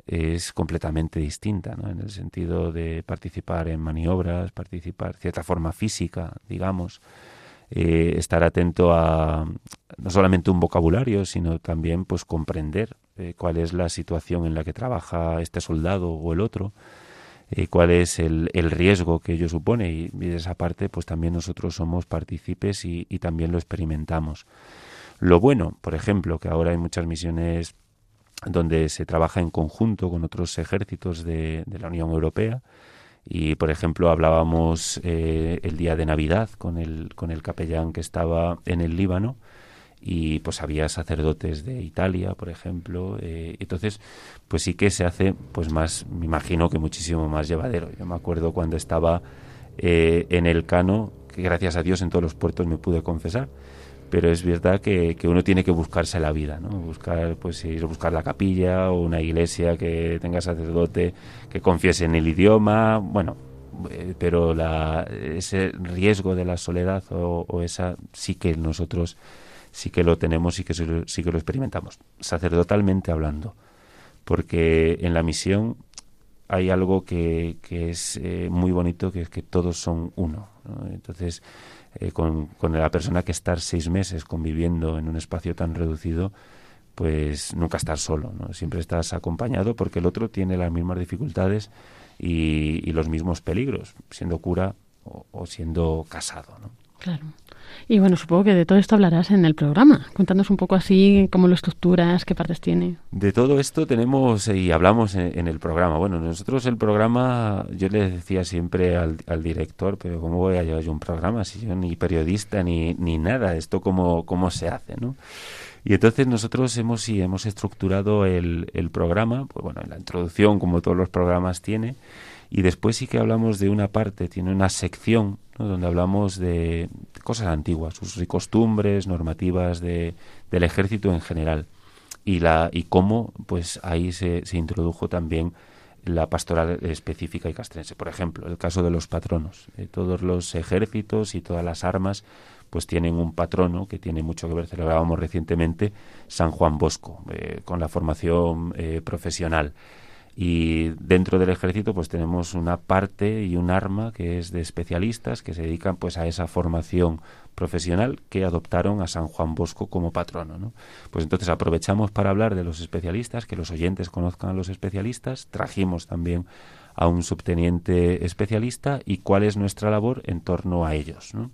es completamente distinta, en el sentido de participar en maniobras, participar cierta forma física, digamos, eh, estar atento a no solamente un vocabulario, sino también pues comprender eh, cuál es la situación en la que trabaja este soldado o el otro, eh, cuál es el, riesgo que ello supone y, de esa parte pues también nosotros somos partícipes y, y, también lo experimentamos. Lo bueno, por ejemplo, que ahora hay muchas misiones donde se trabaja en conjunto con otros ejércitos de, de la Unión Europea y por ejemplo hablábamos eh, el día de Navidad con el, con el capellán que estaba en el Líbano y pues había sacerdotes de Italia, por ejemplo, eh, entonces pues sí que se hace pues más, me imagino que muchísimo más llevadero. Yo me acuerdo cuando estaba eh, en el Cano, que gracias a Dios en todos los puertos me pude confesar, pero es verdad que, que uno tiene que buscarse la vida, ¿no? Buscar, pues ir buscar la capilla o una iglesia que tenga sacerdote que confiese en el idioma, bueno, eh, pero la, ese riesgo de la soledad o esa sí que nosotros sí que lo tenemos y que sí que lo experimentamos, sacerdotalmente hablando, porque en la misión hay algo que, que es eh, muy bonito, que es que todos son uno. ¿no? Entonces, eh, con, con, la persona que estar seis meses conviviendo en un espacio tan reducido, pues nunca estar solo, ¿no? Siempre estás acompañado porque el otro tiene las mismas dificultades y, los mismos peligros, siendo cura o, o siendo casado, ¿no? Claro. Y bueno, supongo que de todo esto hablarás en el programa. Cuéntanos un poco así cómo lo estructuras, qué partes tiene. De todo esto tenemos y hablamos en, el programa. Bueno, nosotros el programa, yo le decía siempre al, al director, pero ¿cómo voy a llevar yo un programa si yo ni periodista ni, ni nada? Esto cómo, cómo se hace, ¿no? Y entonces nosotros hemos, sí, hemos estructurado el, el programa, pues bueno, en la introducción, como todos los programas tiene, y después sí que hablamos de una parte, tiene una sección donde hablamos de cosas antiguas, sus costumbres, normativas de, del ejército en general y la y cómo pues ahí se, se introdujo también la pastoral específica y castrense. Por ejemplo, el caso de los patronos. Eh, todos los ejércitos y todas las armas pues tienen un patrono que tiene mucho que ver, celebrábamos recientemente, San Juan Bosco, eh, con la formación eh, profesional. Y dentro del ejército pues tenemos una parte y un arma que es de especialistas que se dedican pues a esa formación profesional que adoptaron a San Juan Bosco como patrono. ¿no? Pues entonces aprovechamos para hablar de los especialistas, que los oyentes conozcan a los especialistas, trajimos también a un subteniente especialista y cuál es nuestra labor en torno a ellos. ¿no?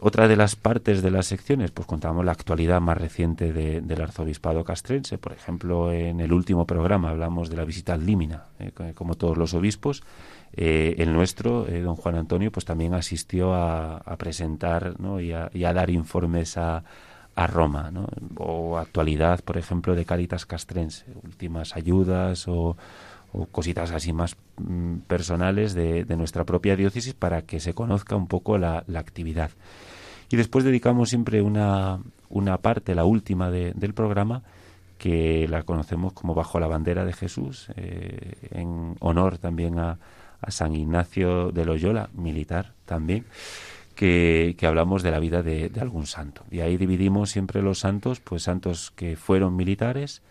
Otra de las partes de las secciones, pues contamos la actualidad más reciente de, del arzobispado castrense. Por ejemplo, en el último programa hablamos de la visita al Límina, eh, como todos los obispos. Eh, el nuestro, eh, don Juan Antonio, pues también asistió a, a presentar ¿no? y, a, y, a, dar informes a, a Roma, ¿no? o actualidad, por ejemplo, de Caritas Castrense, últimas ayudas o o cositas así más mm, personales de, de, nuestra propia diócesis para que se conozca un poco la, la actividad. Y después dedicamos siempre una, una parte, la última de, del programa, que la conocemos como Bajo la bandera de Jesús, eh, en honor también a, a, San Ignacio de Loyola, militar también, que, que hablamos de la vida de, de, algún santo. Y ahí dividimos siempre los santos, pues santos que fueron militares,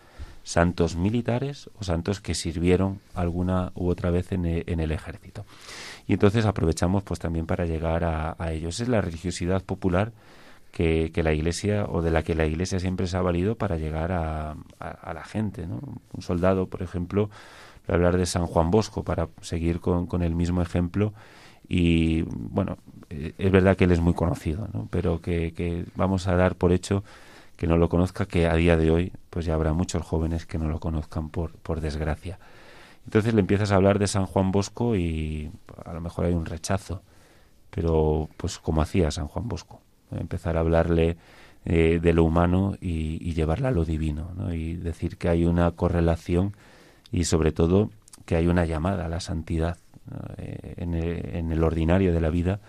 santos militares o santos que sirvieron alguna u otra vez en el, en el ejército. Y entonces aprovechamos pues también para llegar a, ellos. Es la religiosidad popular que, la Iglesia o de la que la Iglesia siempre se ha valido para llegar a, la gente. ¿no? Un soldado, por ejemplo, hablar de San Juan Bosco para seguir con, con el mismo ejemplo y bueno, eh, es verdad que él es muy conocido, ¿no? pero que, que vamos a dar por hecho que no lo conozca, que a día de hoy pues ya habrá muchos jóvenes que no lo conozcan por, por desgracia. Entonces le empiezas a hablar de San Juan Bosco y a lo mejor hay un rechazo, pero pues como hacía San Juan Bosco, empezar a hablarle eh, de lo humano y, llevarla a lo divino, ¿no? y decir que hay una correlación y sobre todo que hay una llamada a la santidad eh, en, el, en el ordinario de la vida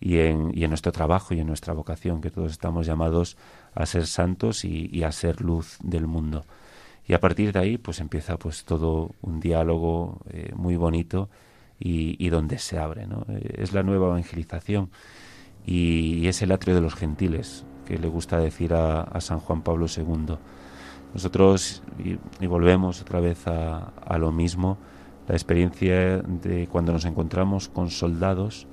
y en, y en nuestro trabajo y en nuestra vocación, que todos estamos llamados a ser santos y, a ser luz del mundo. Y a partir de ahí, pues empieza pues todo un diálogo eh, muy bonito y, donde se abre, ¿no? Es la nueva evangelización y, es el atrio de los gentiles, que le gusta decir a, San Juan Pablo II. Nosotros, y, y volvemos otra vez a, a lo mismo, la experiencia de cuando nos encontramos con soldados,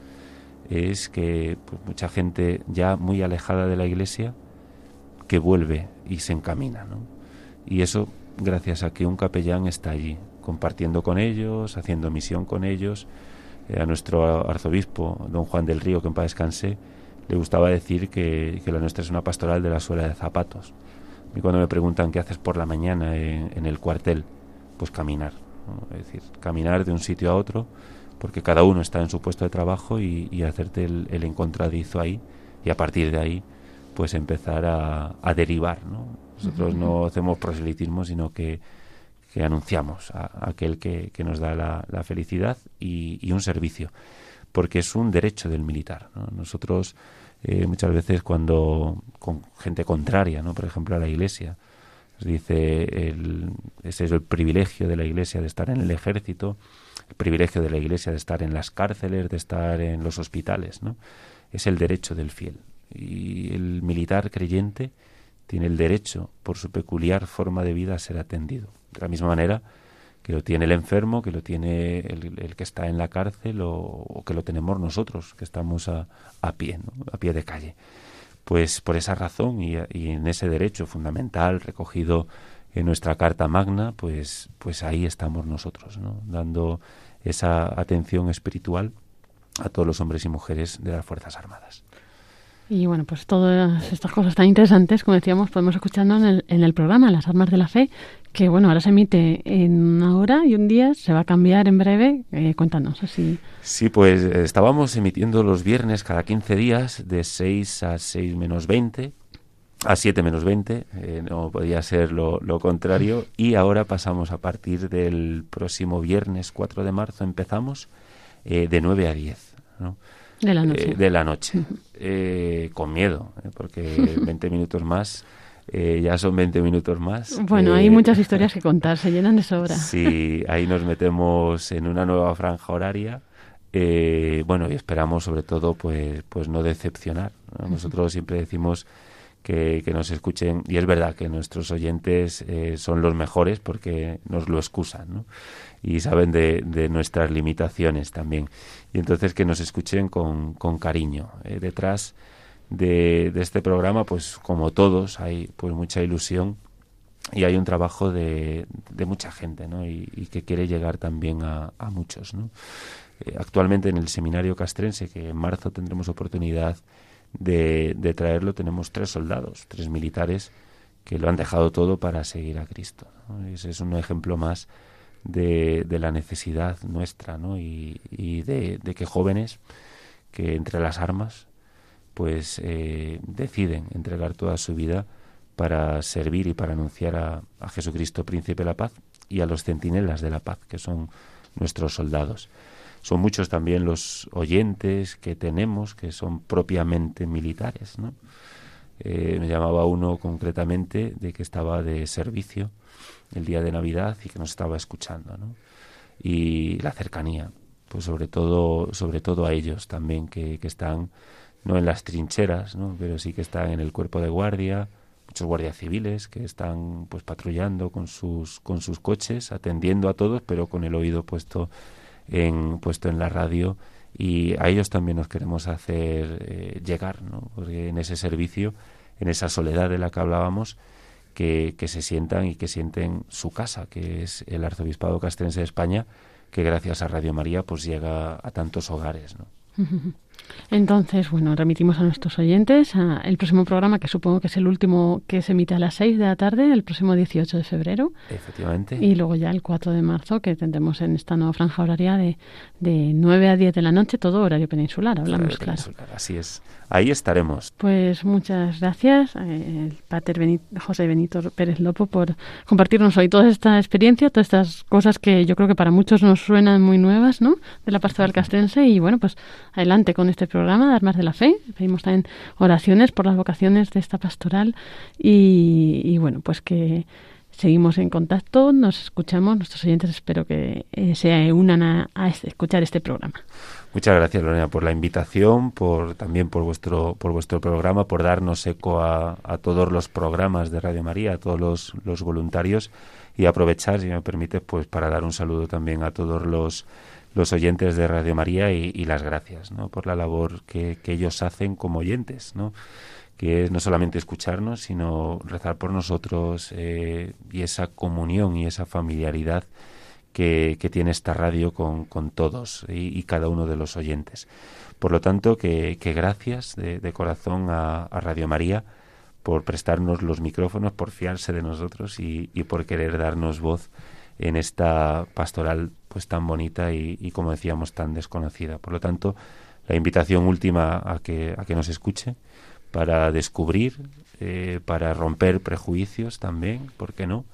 es que pues, mucha gente ya muy alejada de la iglesia que vuelve y se encamina. ¿no? Y eso gracias a que un capellán está allí, compartiendo con ellos, haciendo misión con ellos. Eh, a nuestro arzobispo, don Juan del Río, que en paz descanse, le gustaba decir que, la nuestra es una pastoral de la suela de zapatos. Y cuando me preguntan qué haces por la mañana en, el cuartel, pues caminar. Es decir, caminar de un sitio a otro porque cada uno está en su puesto de trabajo y, hacerte el, encontradizo ahí y a partir de ahí pues empezar a, a derivar ¿no? nosotros uh -huh. no hacemos proselitismo sino que, que anunciamos a, a, aquel que, que nos da la, la felicidad y, y, un servicio porque es un derecho del militar ¿no? nosotros eh, muchas veces cuando con gente contraria ¿no? por ejemplo a la iglesia nos dice el, ese es el privilegio de la iglesia de estar en el ejército el privilegio de la Iglesia de estar en las cárceles, de estar en los hospitales, ¿no? Es el derecho del fiel. Y el militar creyente tiene el derecho, por su peculiar forma de vida, a ser atendido. De la misma manera que lo tiene el enfermo, que lo tiene el, que está en la cárcel o, que lo tenemos nosotros, que estamos a, a pie, a pie de calle. pues por esa razón y, y en ese derecho fundamental recogido en nuestra Carta Magna, pues, pues ahí estamos nosotros, ¿no? dando esa atención espiritual a todos los hombres y mujeres de las Fuerzas Armadas. Y bueno, pues todas estas cosas tan interesantes, como decíamos, podemos escuchando en el, programa Las Armas de la Fe, que bueno, ahora se emite en una hora y un día, se va a cambiar en breve. Eh, cuéntanos así. Sí, pues eh, estábamos emitiendo los viernes cada 15 días de 6 a 6 menos 20, a 7 menos 20, eh, no podía ser lo, lo contrario, y ahora pasamos a partir del próximo viernes 4 de marzo, empezamos eh, de 9 a 10. ¿no? De la noche. Eh, de la noche. Eh, con miedo, eh, porque 20 minutos más eh, ya son 20 minutos más. Bueno, Eh, hay muchas historias que contar, se llenan de sobra. Sí, ahí nos metemos en una nueva franja horaria. Eh, bueno, y esperamos sobre todo pues, pues no decepcionar. ¿no? Nosotros siempre decimos que, que nos escuchen, y es verdad que nuestros oyentes eh, son los mejores porque nos lo excusan, ¿no? Y saben de, de nuestras limitaciones también. Y entonces que nos escuchen con, con cariño. Eh, detrás de, de este programa, pues como todos, hay pues mucha ilusión y hay un trabajo de, de mucha gente, ¿no? Y, que quiere llegar también a, a muchos, ¿no? Eh, actualmente en el seminario castrense, que en marzo tendremos oportunidad de, de traerlo, tenemos tres soldados, tres militares que lo han dejado todo para seguir a Cristo. ¿no? Ese es un ejemplo más de, la necesidad nuestra, ¿no? Y, y de, que jóvenes que entre las armas, pues eh, deciden entregar toda su vida para servir y para anunciar a, a Jesucristo, Príncipe de la Paz, y a los centinelas de la paz, que son nuestros soldados. Son muchos también los oyentes que tenemos que son propiamente militares, ¿no? Eh, me llamaba uno concretamente de que estaba de servicio el día de Navidad y que nos estaba escuchando, ¿no? Y la cercanía, pues sobre todo, sobre todo a ellos también que, que están no en las trincheras, ¿no? pero sí que están en el cuerpo de guardia, muchos guardias civiles que están pues patrullando con sus con sus coches, atendiendo a todos, pero con el oído puesto en puesto en la radio y a ellos también nos queremos hacer eh, llegar, ¿no? Porque en ese servicio, en esa soledad de la que hablábamos, que, que se sientan y que sienten su casa, que es el Arzobispado Castrense de España, que gracias a Radio María pues llega a tantos hogares, ¿no? Entonces, bueno, remitimos a nuestros oyentes a el próximo programa, que supongo que es el último que se emite a las 6 de la tarde, el próximo 18 de febrero. Efectivamente. Y luego ya el 4 de marzo, que tendremos en esta nueva franja horaria de, de 9 a 10 de la noche, todo horario peninsular, hablamos claro. peninsular, Así es. Ahí estaremos. Pues muchas gracias, eh, el pater Benito, José Benito Pérez Lopo, por compartirnos hoy toda esta experiencia, todas estas cosas que yo creo que para muchos nos suenan muy nuevas, ¿no? De la pastoral castrense. Y bueno, pues adelante con este programa de Armas de la Fe. Pedimos también oraciones por las vocaciones de esta pastoral. Y, bueno, pues que seguimos en contacto, nos escuchamos, nuestros oyentes espero que eh, se unan a, a este- escuchar este programa. Muchas gracias, Lorena, por la invitación, por también por vuestro por vuestro programa, por darnos eco a, a todos los programas de Radio María, a todos los, los voluntarios y aprovechar, si me permite, pues para dar un saludo también a todos los los oyentes de Radio María y, las gracias, ¿no? Por la labor que, ellos hacen como oyentes, ¿no? que es no solamente escucharnos, sino rezar por nosotros eh, y esa comunión y esa familiaridad que, tiene esta radio con, con todos y, cada uno de los oyentes. Por lo tanto, que, gracias de, de corazón a, a Radio María por prestarnos los micrófonos, por fiarse de nosotros y, y por querer darnos voz en esta pastoral pues tan bonita y, como decíamos tan desconocida. Por lo tanto, la invitación última a que, a que nos escuche para descubrir, eh, para romper prejuicios también, ¿por qué no?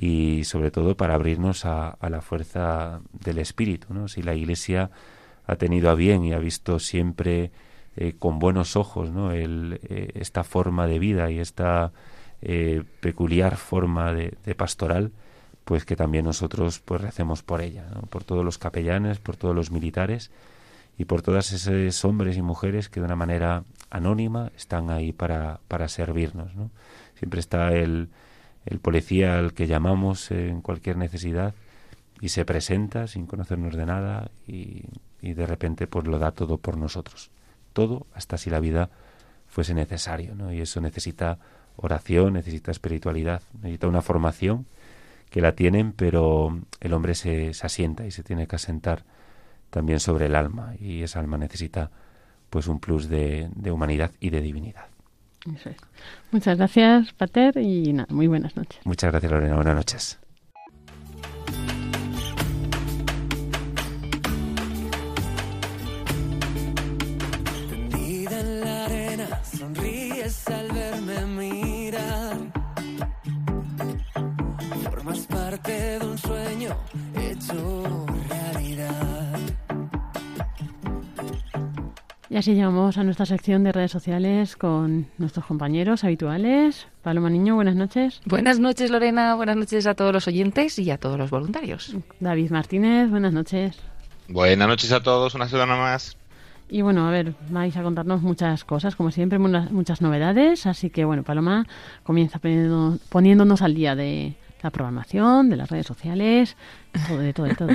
Y sobre todo para abrirnos a, la fuerza del Espíritu, ¿no? Si la Iglesia ha tenido a bien y ha visto siempre eh, con buenos ojos ¿no? El, eh, esta forma de vida y esta eh, peculiar forma de, pastoral, pues que también nosotros pues recemos por ella, ¿no? por todos los capellanes, por todos los militares y por todas esos hombres y mujeres que de una manera anónima están ahí para, para servirnos. ¿no? Siempre está el, el policía al que llamamos en cualquier necesidad y se presenta sin conocernos de nada y, y de repente pues lo da todo por nosotros todo hasta si la vida fuese necesario, ¿no? Y eso necesita oración, necesita espiritualidad, necesita una formación que la tienen, pero el hombre se, se asienta y se tiene que asentar también sobre el alma y esa alma necesita pues un plus de, de humanidad y de divinidad. Eso es. Muchas gracias, Pater, y nada, muy buenas noches. Muchas gracias, Lorena. Buenas noches. Y así llegamos a nuestra sección de redes sociales con nuestros compañeros habituales. Paloma Niño, buenas noches. Buenas noches, Lorena. Buenas noches a todos los oyentes y a todos los voluntarios. David Martínez, buenas noches. Buenas noches a todos, una semana más. Y bueno, a ver, vais a contarnos muchas cosas, como siempre, muchas novedades. Así que bueno, Paloma comienza poniéndonos al día de la programación, de las redes sociales, todo, de todo, de todo.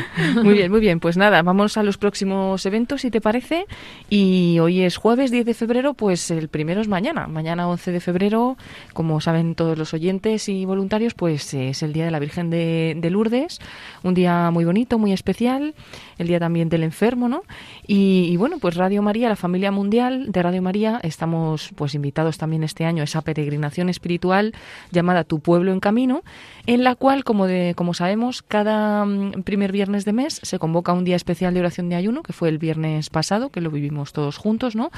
Muy bien, muy bien. Pues nada, vamos a los próximos eventos, si te parece. Y hoy es jueves 10 de febrero, pues el primero es mañana. Mañana 11 de febrero, como saben todos los oyentes y voluntarios, pues es el Día de la Virgen de, de Lourdes. Un día muy bonito, muy especial. El Día también del Enfermo, ¿no? Y, bueno, pues Radio María, la familia mundial de Radio María, estamos pues invitados también este año a esa peregrinación espiritual llamada Tu Pueblo en Camino, en la cual, como, de, como sabemos, cada primer viernes de mes se convoca un día especial de oración de ayuno, que fue el viernes pasado, que lo vivimos todos juntos, ¿no?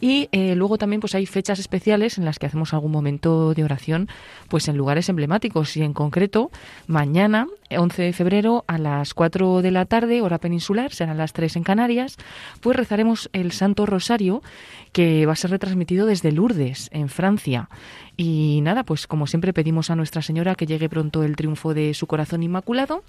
Y eh, luego también pues hay fechas especiales en las que hacemos algún momento de oración pues en lugares emblemáticos y en concreto mañana 11 de febrero a las 4 de la tarde, hora peninsular, serán las 3 en Canarias, pues rezaremos el Santo Rosario que va a ser retransmitido desde Lourdes, en Francia. Y nada, pues como siempre pedimos a Nuestra Señora que llegue pronto el triunfo de su corazón inmaculado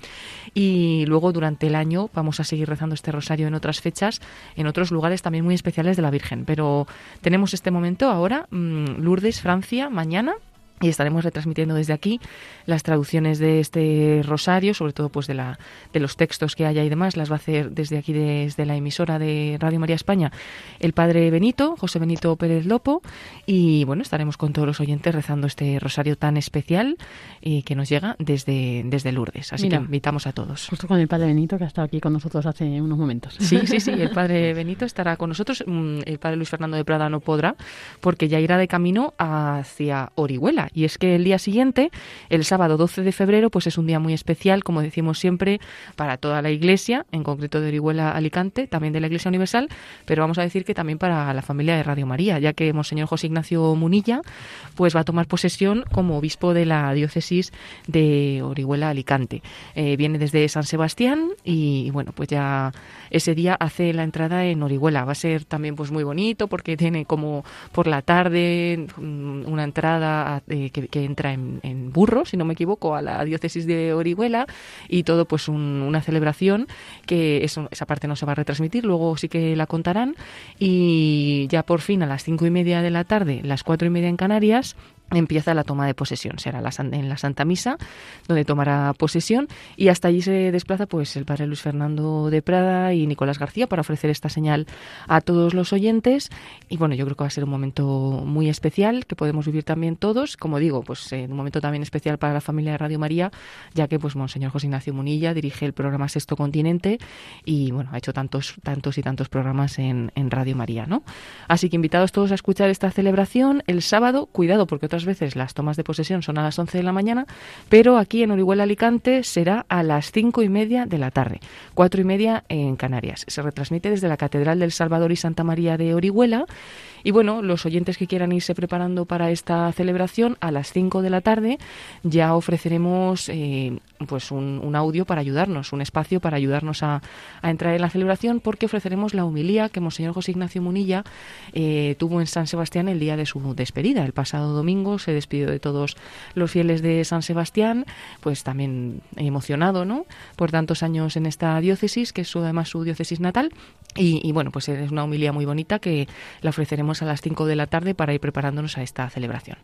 y luego durante el año vamos a seguir rezando este rosario en otras fechas, en otros lugares también muy especiales de la Virgen. Pero tenemos este momento ahora, mm, Lourdes, Francia, mañana. Y estaremos retransmitiendo desde aquí las traducciones de este rosario, sobre todo pues de la de los textos que haya y demás, las va a hacer desde aquí desde la emisora de Radio María España el padre Benito, José Benito Pérez Lopo y bueno, estaremos con todos los oyentes rezando este rosario tan especial y que nos llega desde desde Lourdes. Así Mira. que invitamos a todos. Justo con el padre Benito, que ha estado aquí con nosotros hace unos momentos. Sí, sí, sí, el padre Benito estará con nosotros. Mm, El padre Luis Fernando de Prada no podrá porque ya irá de camino hacia Orihuela. Y es que el día siguiente, el sábado 12 de febrero, pues es un día muy especial, como decimos siempre, para toda la iglesia, en concreto de Orihuela Alicante, también de la Iglesia Universal, pero vamos a decir que también para la familia de Radio María, ya que Monseñor José Ignacio Munilla pues va a tomar posesión como obispo de la diócesis de Orihuela Alicante. Eh, viene desde San Sebastián y bueno, pues ya ese día hace la entrada en Orihuela. Va a ser también pues muy bonito porque tiene como por la tarde mm, una entrada eh, que, que entra en, en burro, si no me equivoco, a la diócesis de Orihuela y todo pues un- una celebración que eso, esa parte no se va a retransmitir, luego sí que la contarán y ya por fin a las cinco y media de la tarde, las cuatro y media en Canarias, empieza la toma de posesión. Será la en la Santa Misa donde tomará posesión y hasta allí se desplaza pues el padre Luis Fernando de Prada y Nicolás García para ofrecer esta señal a todos los oyentes y bueno, yo creo que va a ser un momento muy especial que podemos vivir también todos, como digo, pues eh, un momento también especial para la familia de Radio María, ya que pues Monseñor José Ignacio Munilla dirige el programa Sexto Continente y bueno, ha hecho tantos tantos y tantos programas en, en Radio María, ¿no? Así que invitados todos a escuchar esta celebración el sábado, cuidado porque otras veces las tomas de posesión son a las 11 de la mañana, pero aquí en Orihuela Alicante será a las cinco y media de la tarde, cuatro y media en Canarias. Se retransmite desde la Catedral del Salvador y Santa María de Orihuela. Y bueno, los oyentes que quieran irse preparando para esta celebración, a las 5 de la tarde ya ofreceremos eh, pues un, audio para ayudarnos, un espacio para ayudarnos a, a entrar en la celebración, porque ofreceremos la humilía que Monseñor José Ignacio Munilla eh, tuvo en San Sebastián el día de su despedida. El pasado domingo se despidió de todos los fieles de San Sebastián, pues también emocionado, ¿no? Por tantos años en esta diócesis, que es su- además su diócesis natal. Y, bueno, pues es una humilía muy bonita que la ofreceremos a las 5 de la tarde para ir preparándonos a esta celebración.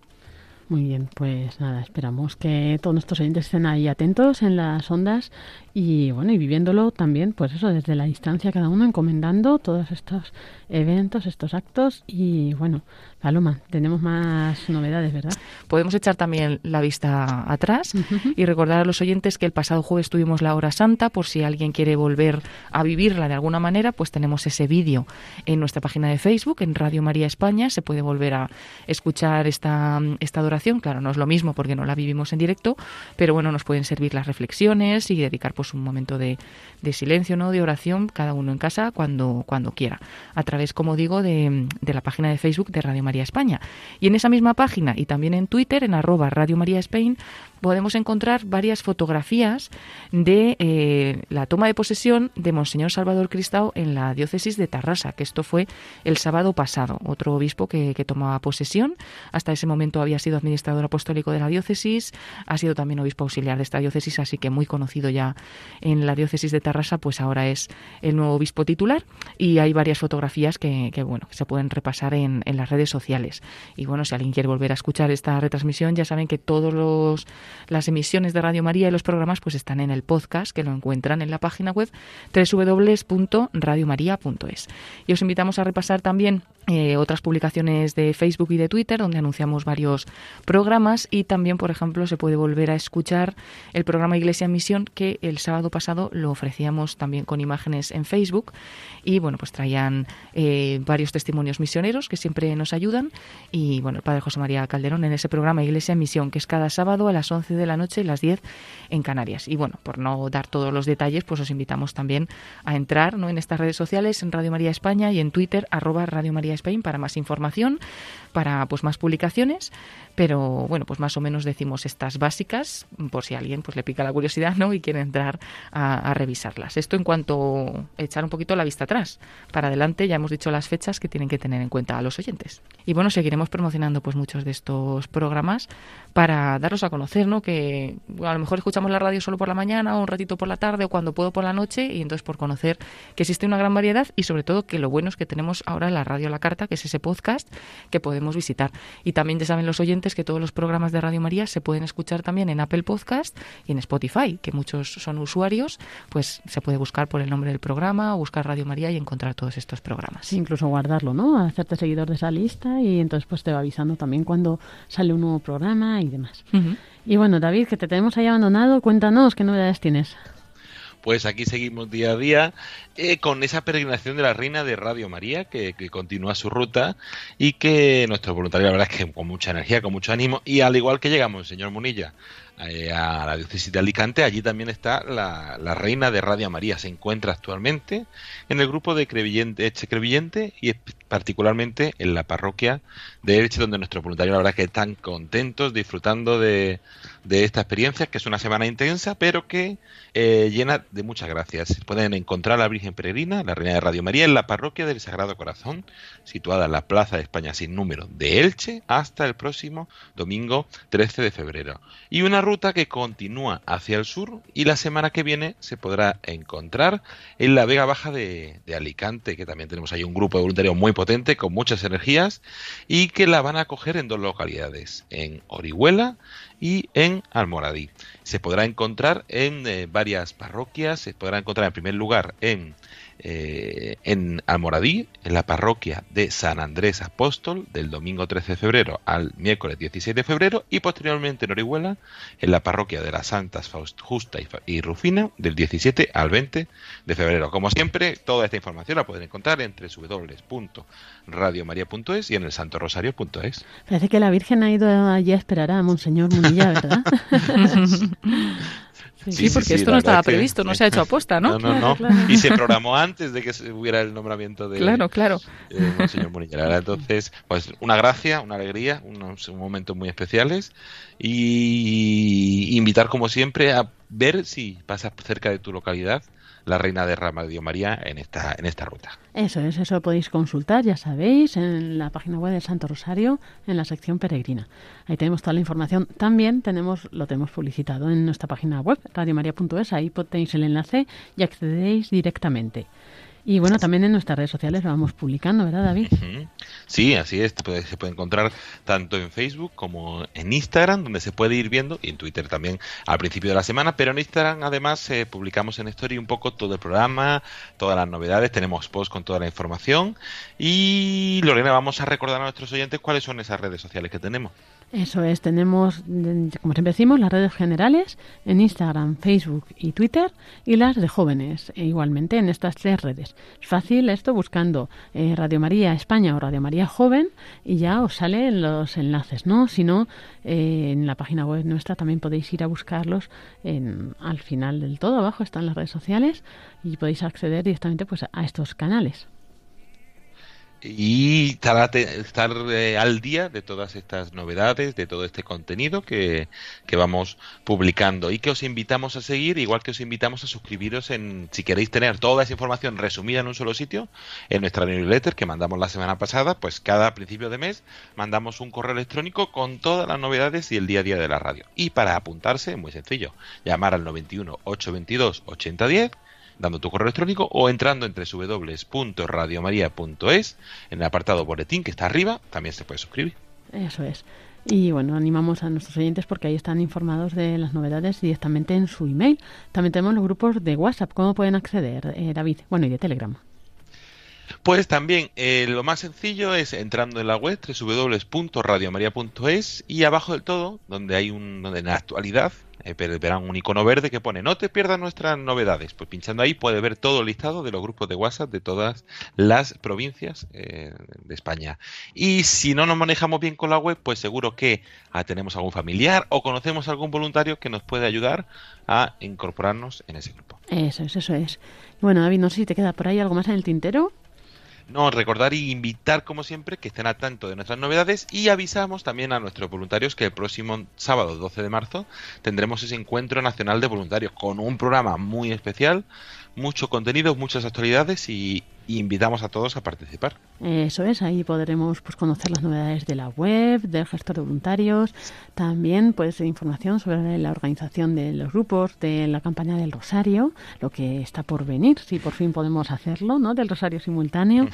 Muy bien, pues nada, esperamos que todos nuestros oyentes estén ahí atentos en las ondas y bueno, y viviéndolo también, pues eso, desde la distancia cada uno, encomendando todos estos eventos, estos actos y bueno, Paloma, tenemos más novedades, ¿verdad? Podemos echar también la vista atrás y recordar a los oyentes que el pasado jueves tuvimos la hora santa, por si alguien quiere volver a vivirla de alguna manera, pues tenemos ese vídeo en nuestra página de Facebook, en Radio María España, se puede volver a escuchar esta, esta adoración, claro, no es lo mismo porque no la vivimos en directo, pero bueno, nos pueden servir las reflexiones y dedicar pues un momento de, de silencio, ¿no? de oración, cada uno en casa cuando, cuando quiera, a través, como digo, de, de la página de Facebook de Radio María España. Y en esa misma página y también en Twitter, en arroba Radio María Spain, podemos encontrar varias fotografías de eh, la toma de posesión de Monseñor Salvador Cristao en la diócesis de Tarrasa, que esto fue el sábado pasado, otro obispo que, que tomaba posesión. Hasta ese momento había sido administrador apostólico de la diócesis, ha sido también obispo auxiliar de esta diócesis, así que muy conocido ya en la diócesis de Tarrasa, pues ahora es el nuevo obispo titular y hay varias fotografías que, bueno, se pueden repasar en, en las redes sociales. Y bueno, si alguien quiere volver a escuchar esta retransmisión, ya saben que todos los las emisiones de Radio María y los programas pues están en el podcast que lo encuentran en la página web www.radiomaria.es. Y os invitamos a repasar también eh, otras publicaciones de Facebook y de Twitter donde anunciamos varios programas. Y también, por ejemplo, se puede volver a escuchar el programa Iglesia en Misión que el sábado pasado lo ofrecíamos también con imágenes en Facebook. Y bueno, pues traían eh, varios testimonios misioneros que siempre nos ayudan y bueno, el Padre José María Calderón en ese programa Iglesia en Misión que es cada sábado a las 11 de la noche y las 10 en Canarias. Y bueno, por no dar todos los detalles, pues os invitamos también a entrar ¿no? en estas redes sociales, en Radio María España y en Twitter, arroba Radio María Spain para más información, para pues más publicaciones, pero bueno, pues más o menos decimos estas básicas, por si alguien pues le pica la curiosidad ¿no? y quiere entrar a, a revisarlas. Esto en cuanto echar un poquito la vista atrás. Para adelante ya hemos dicho las fechas que tienen que tener en cuenta a los oyentes. Y bueno, seguiremos promocionando pues muchos de estos programas para daros a conocer, ¿no? Que a lo mejor escuchamos la radio solo por la mañana o un ratito por la tarde o cuando puedo por la noche y entonces por conocer que existe una gran variedad y sobre todo que lo bueno es que tenemos ahora la radio la carta, que es ese podcast que podemos visitar. Y también ya saben los oyentes que todos los programas de Radio María se pueden escuchar también en Apple Podcast y en Spotify, que muchos son usuarios, pues se puede buscar por el nombre del programa o buscar Radio María y encontrar todos estos programas. Incluso guardarlo, ¿no? Hacerte seguidor de esa lista y entonces pues te va avisando también cuando sale un nuevo programa y demás. Y bueno, David, que te tenemos ahí abandonado, cuéntanos qué novedades tienes. Pues aquí seguimos día a día eh, con esa peregrinación de la Reina de Radio María que, que continúa su ruta y que nuestro voluntario, la verdad es que con mucha energía, con mucho ánimo y al igual que llegamos, señor Munilla, eh, a la diócesis de Alicante, allí también está la, Reina de Radio María. Se encuentra actualmente en el grupo de Crevillente, Eche Crevillente y particularmente en la parroquia de Elche, donde nuestros voluntarios, la verdad, que están contentos, disfrutando de, de esta experiencia, que es una semana intensa, pero que eh, llena de muchas gracias. Pueden encontrar a la Virgen Peregrina, la Reina de Radio María, en la parroquia del Sagrado Corazón, situada en la Plaza de España sin número de Elche, hasta el próximo domingo 13 de febrero. Y una ruta que continúa hacia el sur y la semana que viene se podrá encontrar en la Vega Baja de, Alicante, que también tenemos ahí un grupo de voluntarios muy potente, con muchas energías, y que la van a acoger en dos localidades, en Orihuela y en Almoradí. Se podrá encontrar en eh, varias parroquias, se podrá encontrar en primer lugar en, eh, en Almoradí, en la parroquia de San Andrés Apóstol, del domingo 13 de febrero al miércoles 16 de febrero, y posteriormente en Orihuela, en la parroquia de las Santas Faust- Justa y Rufina, del 17 al 20 de febrero. Como siempre, toda esta información la pueden encontrar en www.radiomaria.es y en el santorosario.es. Parece que la Virgen ha ido allí a esperar a Monseñor Munilla, ¿verdad? Sí, porque esto no estaba que- previsto, no se ha hecho aposta, ¿no? No, no, no. Claro. Y se programó antes de que hubiera el nombramiento de Claro, claro. eh, Monseñor Entonces, pues una gracia, una alegría, unos momentos muy especiales y invitar como siempre a ver si pasas cerca de tu localidad la Reina de Radio María en esta en esta ruta. Eso es, eso lo podéis consultar, ya sabéis, en la página web del Santo Rosario, en la sección peregrina. Ahí tenemos toda la información. También tenemos, lo tenemos publicitado en nuestra página web, radiomaria.es, ahí tenéis el enlace y accedéis directamente. Y bueno, también en nuestras redes sociales lo vamos publicando, ¿verdad, David? Sí, así es. Se puede encontrar tanto en Facebook como en Instagram, donde se puede ir viendo, y en Twitter también al principio de la semana. Pero en Instagram, además, eh, publicamos en Story un poco todo el programa, todas las novedades. Tenemos posts con toda la información. Y Lorena, vamos a recordar a nuestros oyentes cuáles son esas redes sociales que tenemos. Eso es, tenemos, como siempre decimos, las redes generales en Instagram, Facebook y Twitter y las de jóvenes, e igualmente en estas tres redes. Es fácil esto buscando eh, Radio María España o Radio María Joven y ya os salen los enlaces, ¿no? Si no, eh, en la página web nuestra también podéis ir a buscarlos en, al final del todo, abajo están las redes sociales y podéis acceder directamente pues a estos canales. Y estar, eh, al día de todas estas novedades, de todo este contenido que, que vamos publicando y que os invitamos a seguir, igual que os invitamos a suscribiros en, si queréis tener toda esa información resumida en un solo sitio, en nuestra newsletter que mandamos la semana pasada, pues cada principio de mes mandamos un correo electrónico con todas las novedades y el día a día de la radio. Y para apuntarse, muy sencillo, llamar al 91 822 8010 dando tu correo electrónico o entrando en www.radiomaria.es en el apartado boletín que está arriba, también se puede suscribir. Eso es. Y bueno, animamos a nuestros oyentes porque ahí están informados de las novedades directamente en su email. También tenemos los grupos de WhatsApp. ¿Cómo pueden acceder, eh, David? Bueno, y de Telegram. Pues también eh, lo más sencillo es entrando en la web www.radiomaria.es y abajo del todo, donde hay un donde en la actualidad eh, verán un icono verde que pone no te pierdas nuestras novedades. Pues pinchando ahí puede ver todo el listado de los grupos de WhatsApp de todas las provincias eh, de España. Y si no nos manejamos bien con la web, pues seguro que ah, tenemos algún familiar o conocemos algún voluntario que nos puede ayudar a incorporarnos en ese grupo. Eso es, eso es. Bueno, David, no sé si te queda por ahí algo más en el tintero. No, recordar y invitar, como siempre, que estén al tanto de nuestras novedades y avisamos también a nuestros voluntarios que el próximo sábado 12 de marzo tendremos ese encuentro nacional de voluntarios con un programa muy especial, mucho contenido, muchas actualidades y, y invitamos a todos a participar. Eso es, ahí podremos pues, conocer las novedades de la web, del gestor de voluntarios, también pues información sobre la organización de los grupos, de la campaña del Rosario, lo que está por venir, si por fin podemos hacerlo, ¿no? Del Rosario simultáneo.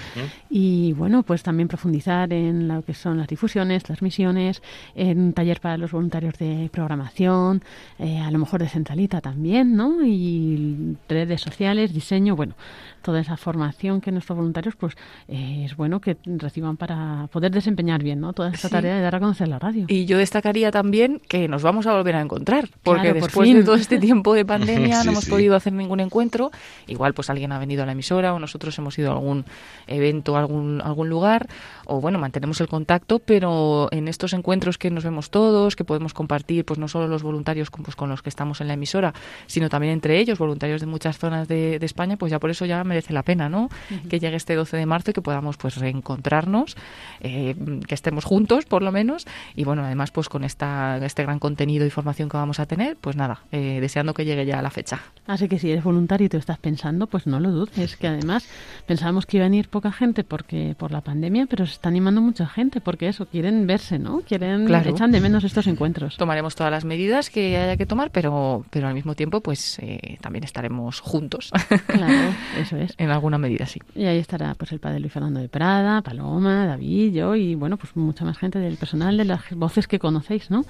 Y bueno, pues también profundizar en lo que son las difusiones, las misiones, en un taller para los voluntarios de programación, eh, a lo mejor de Centralita también, ¿no? Y redes sociales, diseño, bueno, toda esa formación que nuestros voluntarios, pues eh, es bueno que reciban para poder desempeñar bien, ¿no? Toda esta Sí. tarea de dar a conocer la radio. Y yo destacaría también que nos vamos a volver a encontrar, porque Claro, después de todo este tiempo de pandemia Sí, no hemos sí. podido hacer ningún encuentro. Igual pues alguien ha venido a la emisora o nosotros hemos ido a algún evento, a algún, algún lugar, o bueno, mantenemos el contacto, pero en estos encuentros que nos vemos todos, que podemos compartir pues no solo los voluntarios con, pues, con los que estamos en la emisora, sino también entre ellos, voluntarios de muchas zonas de, de España, pues ya por eso ya merece la pena, ¿no? Que llegue este 12 de marzo y que podamos pues reencontrarnos, eh, que estemos juntos por lo menos, y bueno, además pues con esta, este gran contenido y formación que vamos a tener, pues nada, eh, deseando que llegue ya la fecha. Así que si eres voluntario y te lo estás pensando, pues no lo dudes, que además pensábamos que iba a venir poca gente porque por la pandemia, pero se está animando mucha gente porque eso, quieren verse, ¿no? Quieren, Claro. echan de menos estos encuentros. Tomaremos todas las medidas que haya que tomar, pero, pero al mismo tiempo pues eh, también estaremos juntos. Claro, eso es. en alguna medida, sí. Y ahí estará pues el padre Luis Fernando de Prada, Paloma, David, yo y bueno, pues mucha más gente del personal, de las voces que conocéis, ¿no?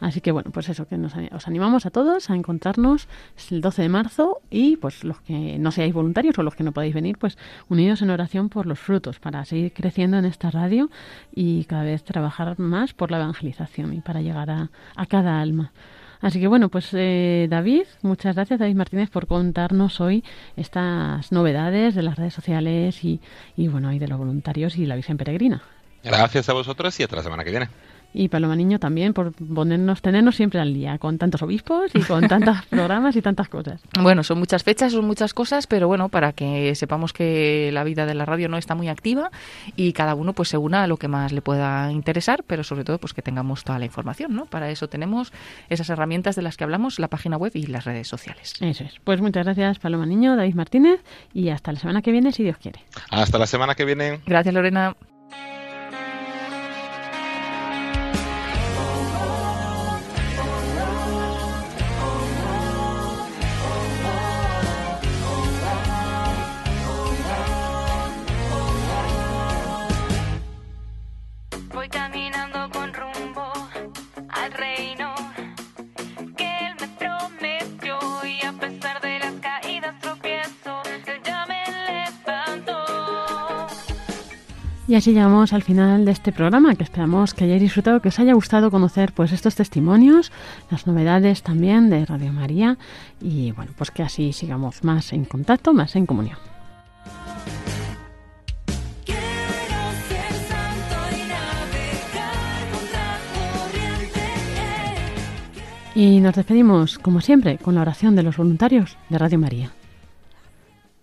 Así que bueno, pues eso, que nos, os animamos a todos a encontrarnos el 12 de marzo y pues los que no seáis voluntarios o los que no podáis venir, pues unidos en oración por los frutos para seguir creciendo en esta radio y cada vez trabajar más por la evangelización y para llegar a, a cada alma. Así que bueno, pues eh, David, muchas gracias David Martínez por contarnos hoy estas novedades de las redes sociales y, y bueno, y de los voluntarios y la Virgen Peregrina. Gracias a vosotras y hasta la semana que viene. Y Paloma Niño también por ponernos, tenernos siempre al día con tantos obispos y con tantos programas y tantas cosas. Bueno, son muchas fechas, son muchas cosas, pero bueno, para que sepamos que la vida de la radio no está muy activa y cada uno pues se una a lo que más le pueda interesar, pero sobre todo pues que tengamos toda la información, ¿no? Para eso tenemos esas herramientas de las que hablamos, la página web y las redes sociales. Eso es. Pues muchas gracias Paloma Niño, David Martínez y hasta la semana que viene si Dios quiere. Hasta la semana que viene. Gracias, Lorena. Y así llegamos al final de este programa, que esperamos que hayáis disfrutado, que os haya gustado conocer pues estos testimonios, las novedades también de Radio María y bueno, pues que así sigamos más en contacto, más en comunión. Y nos despedimos, como siempre, con la oración de los voluntarios de Radio María.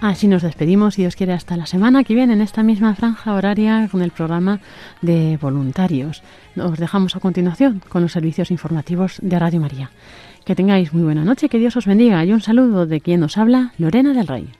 Así nos despedimos, si Dios quiere, hasta la semana que viene en esta misma franja horaria con el programa de voluntarios. Nos dejamos a continuación con los servicios informativos de Radio María. Que tengáis muy buena noche, que Dios os bendiga y un saludo de quien nos habla, Lorena del Rey.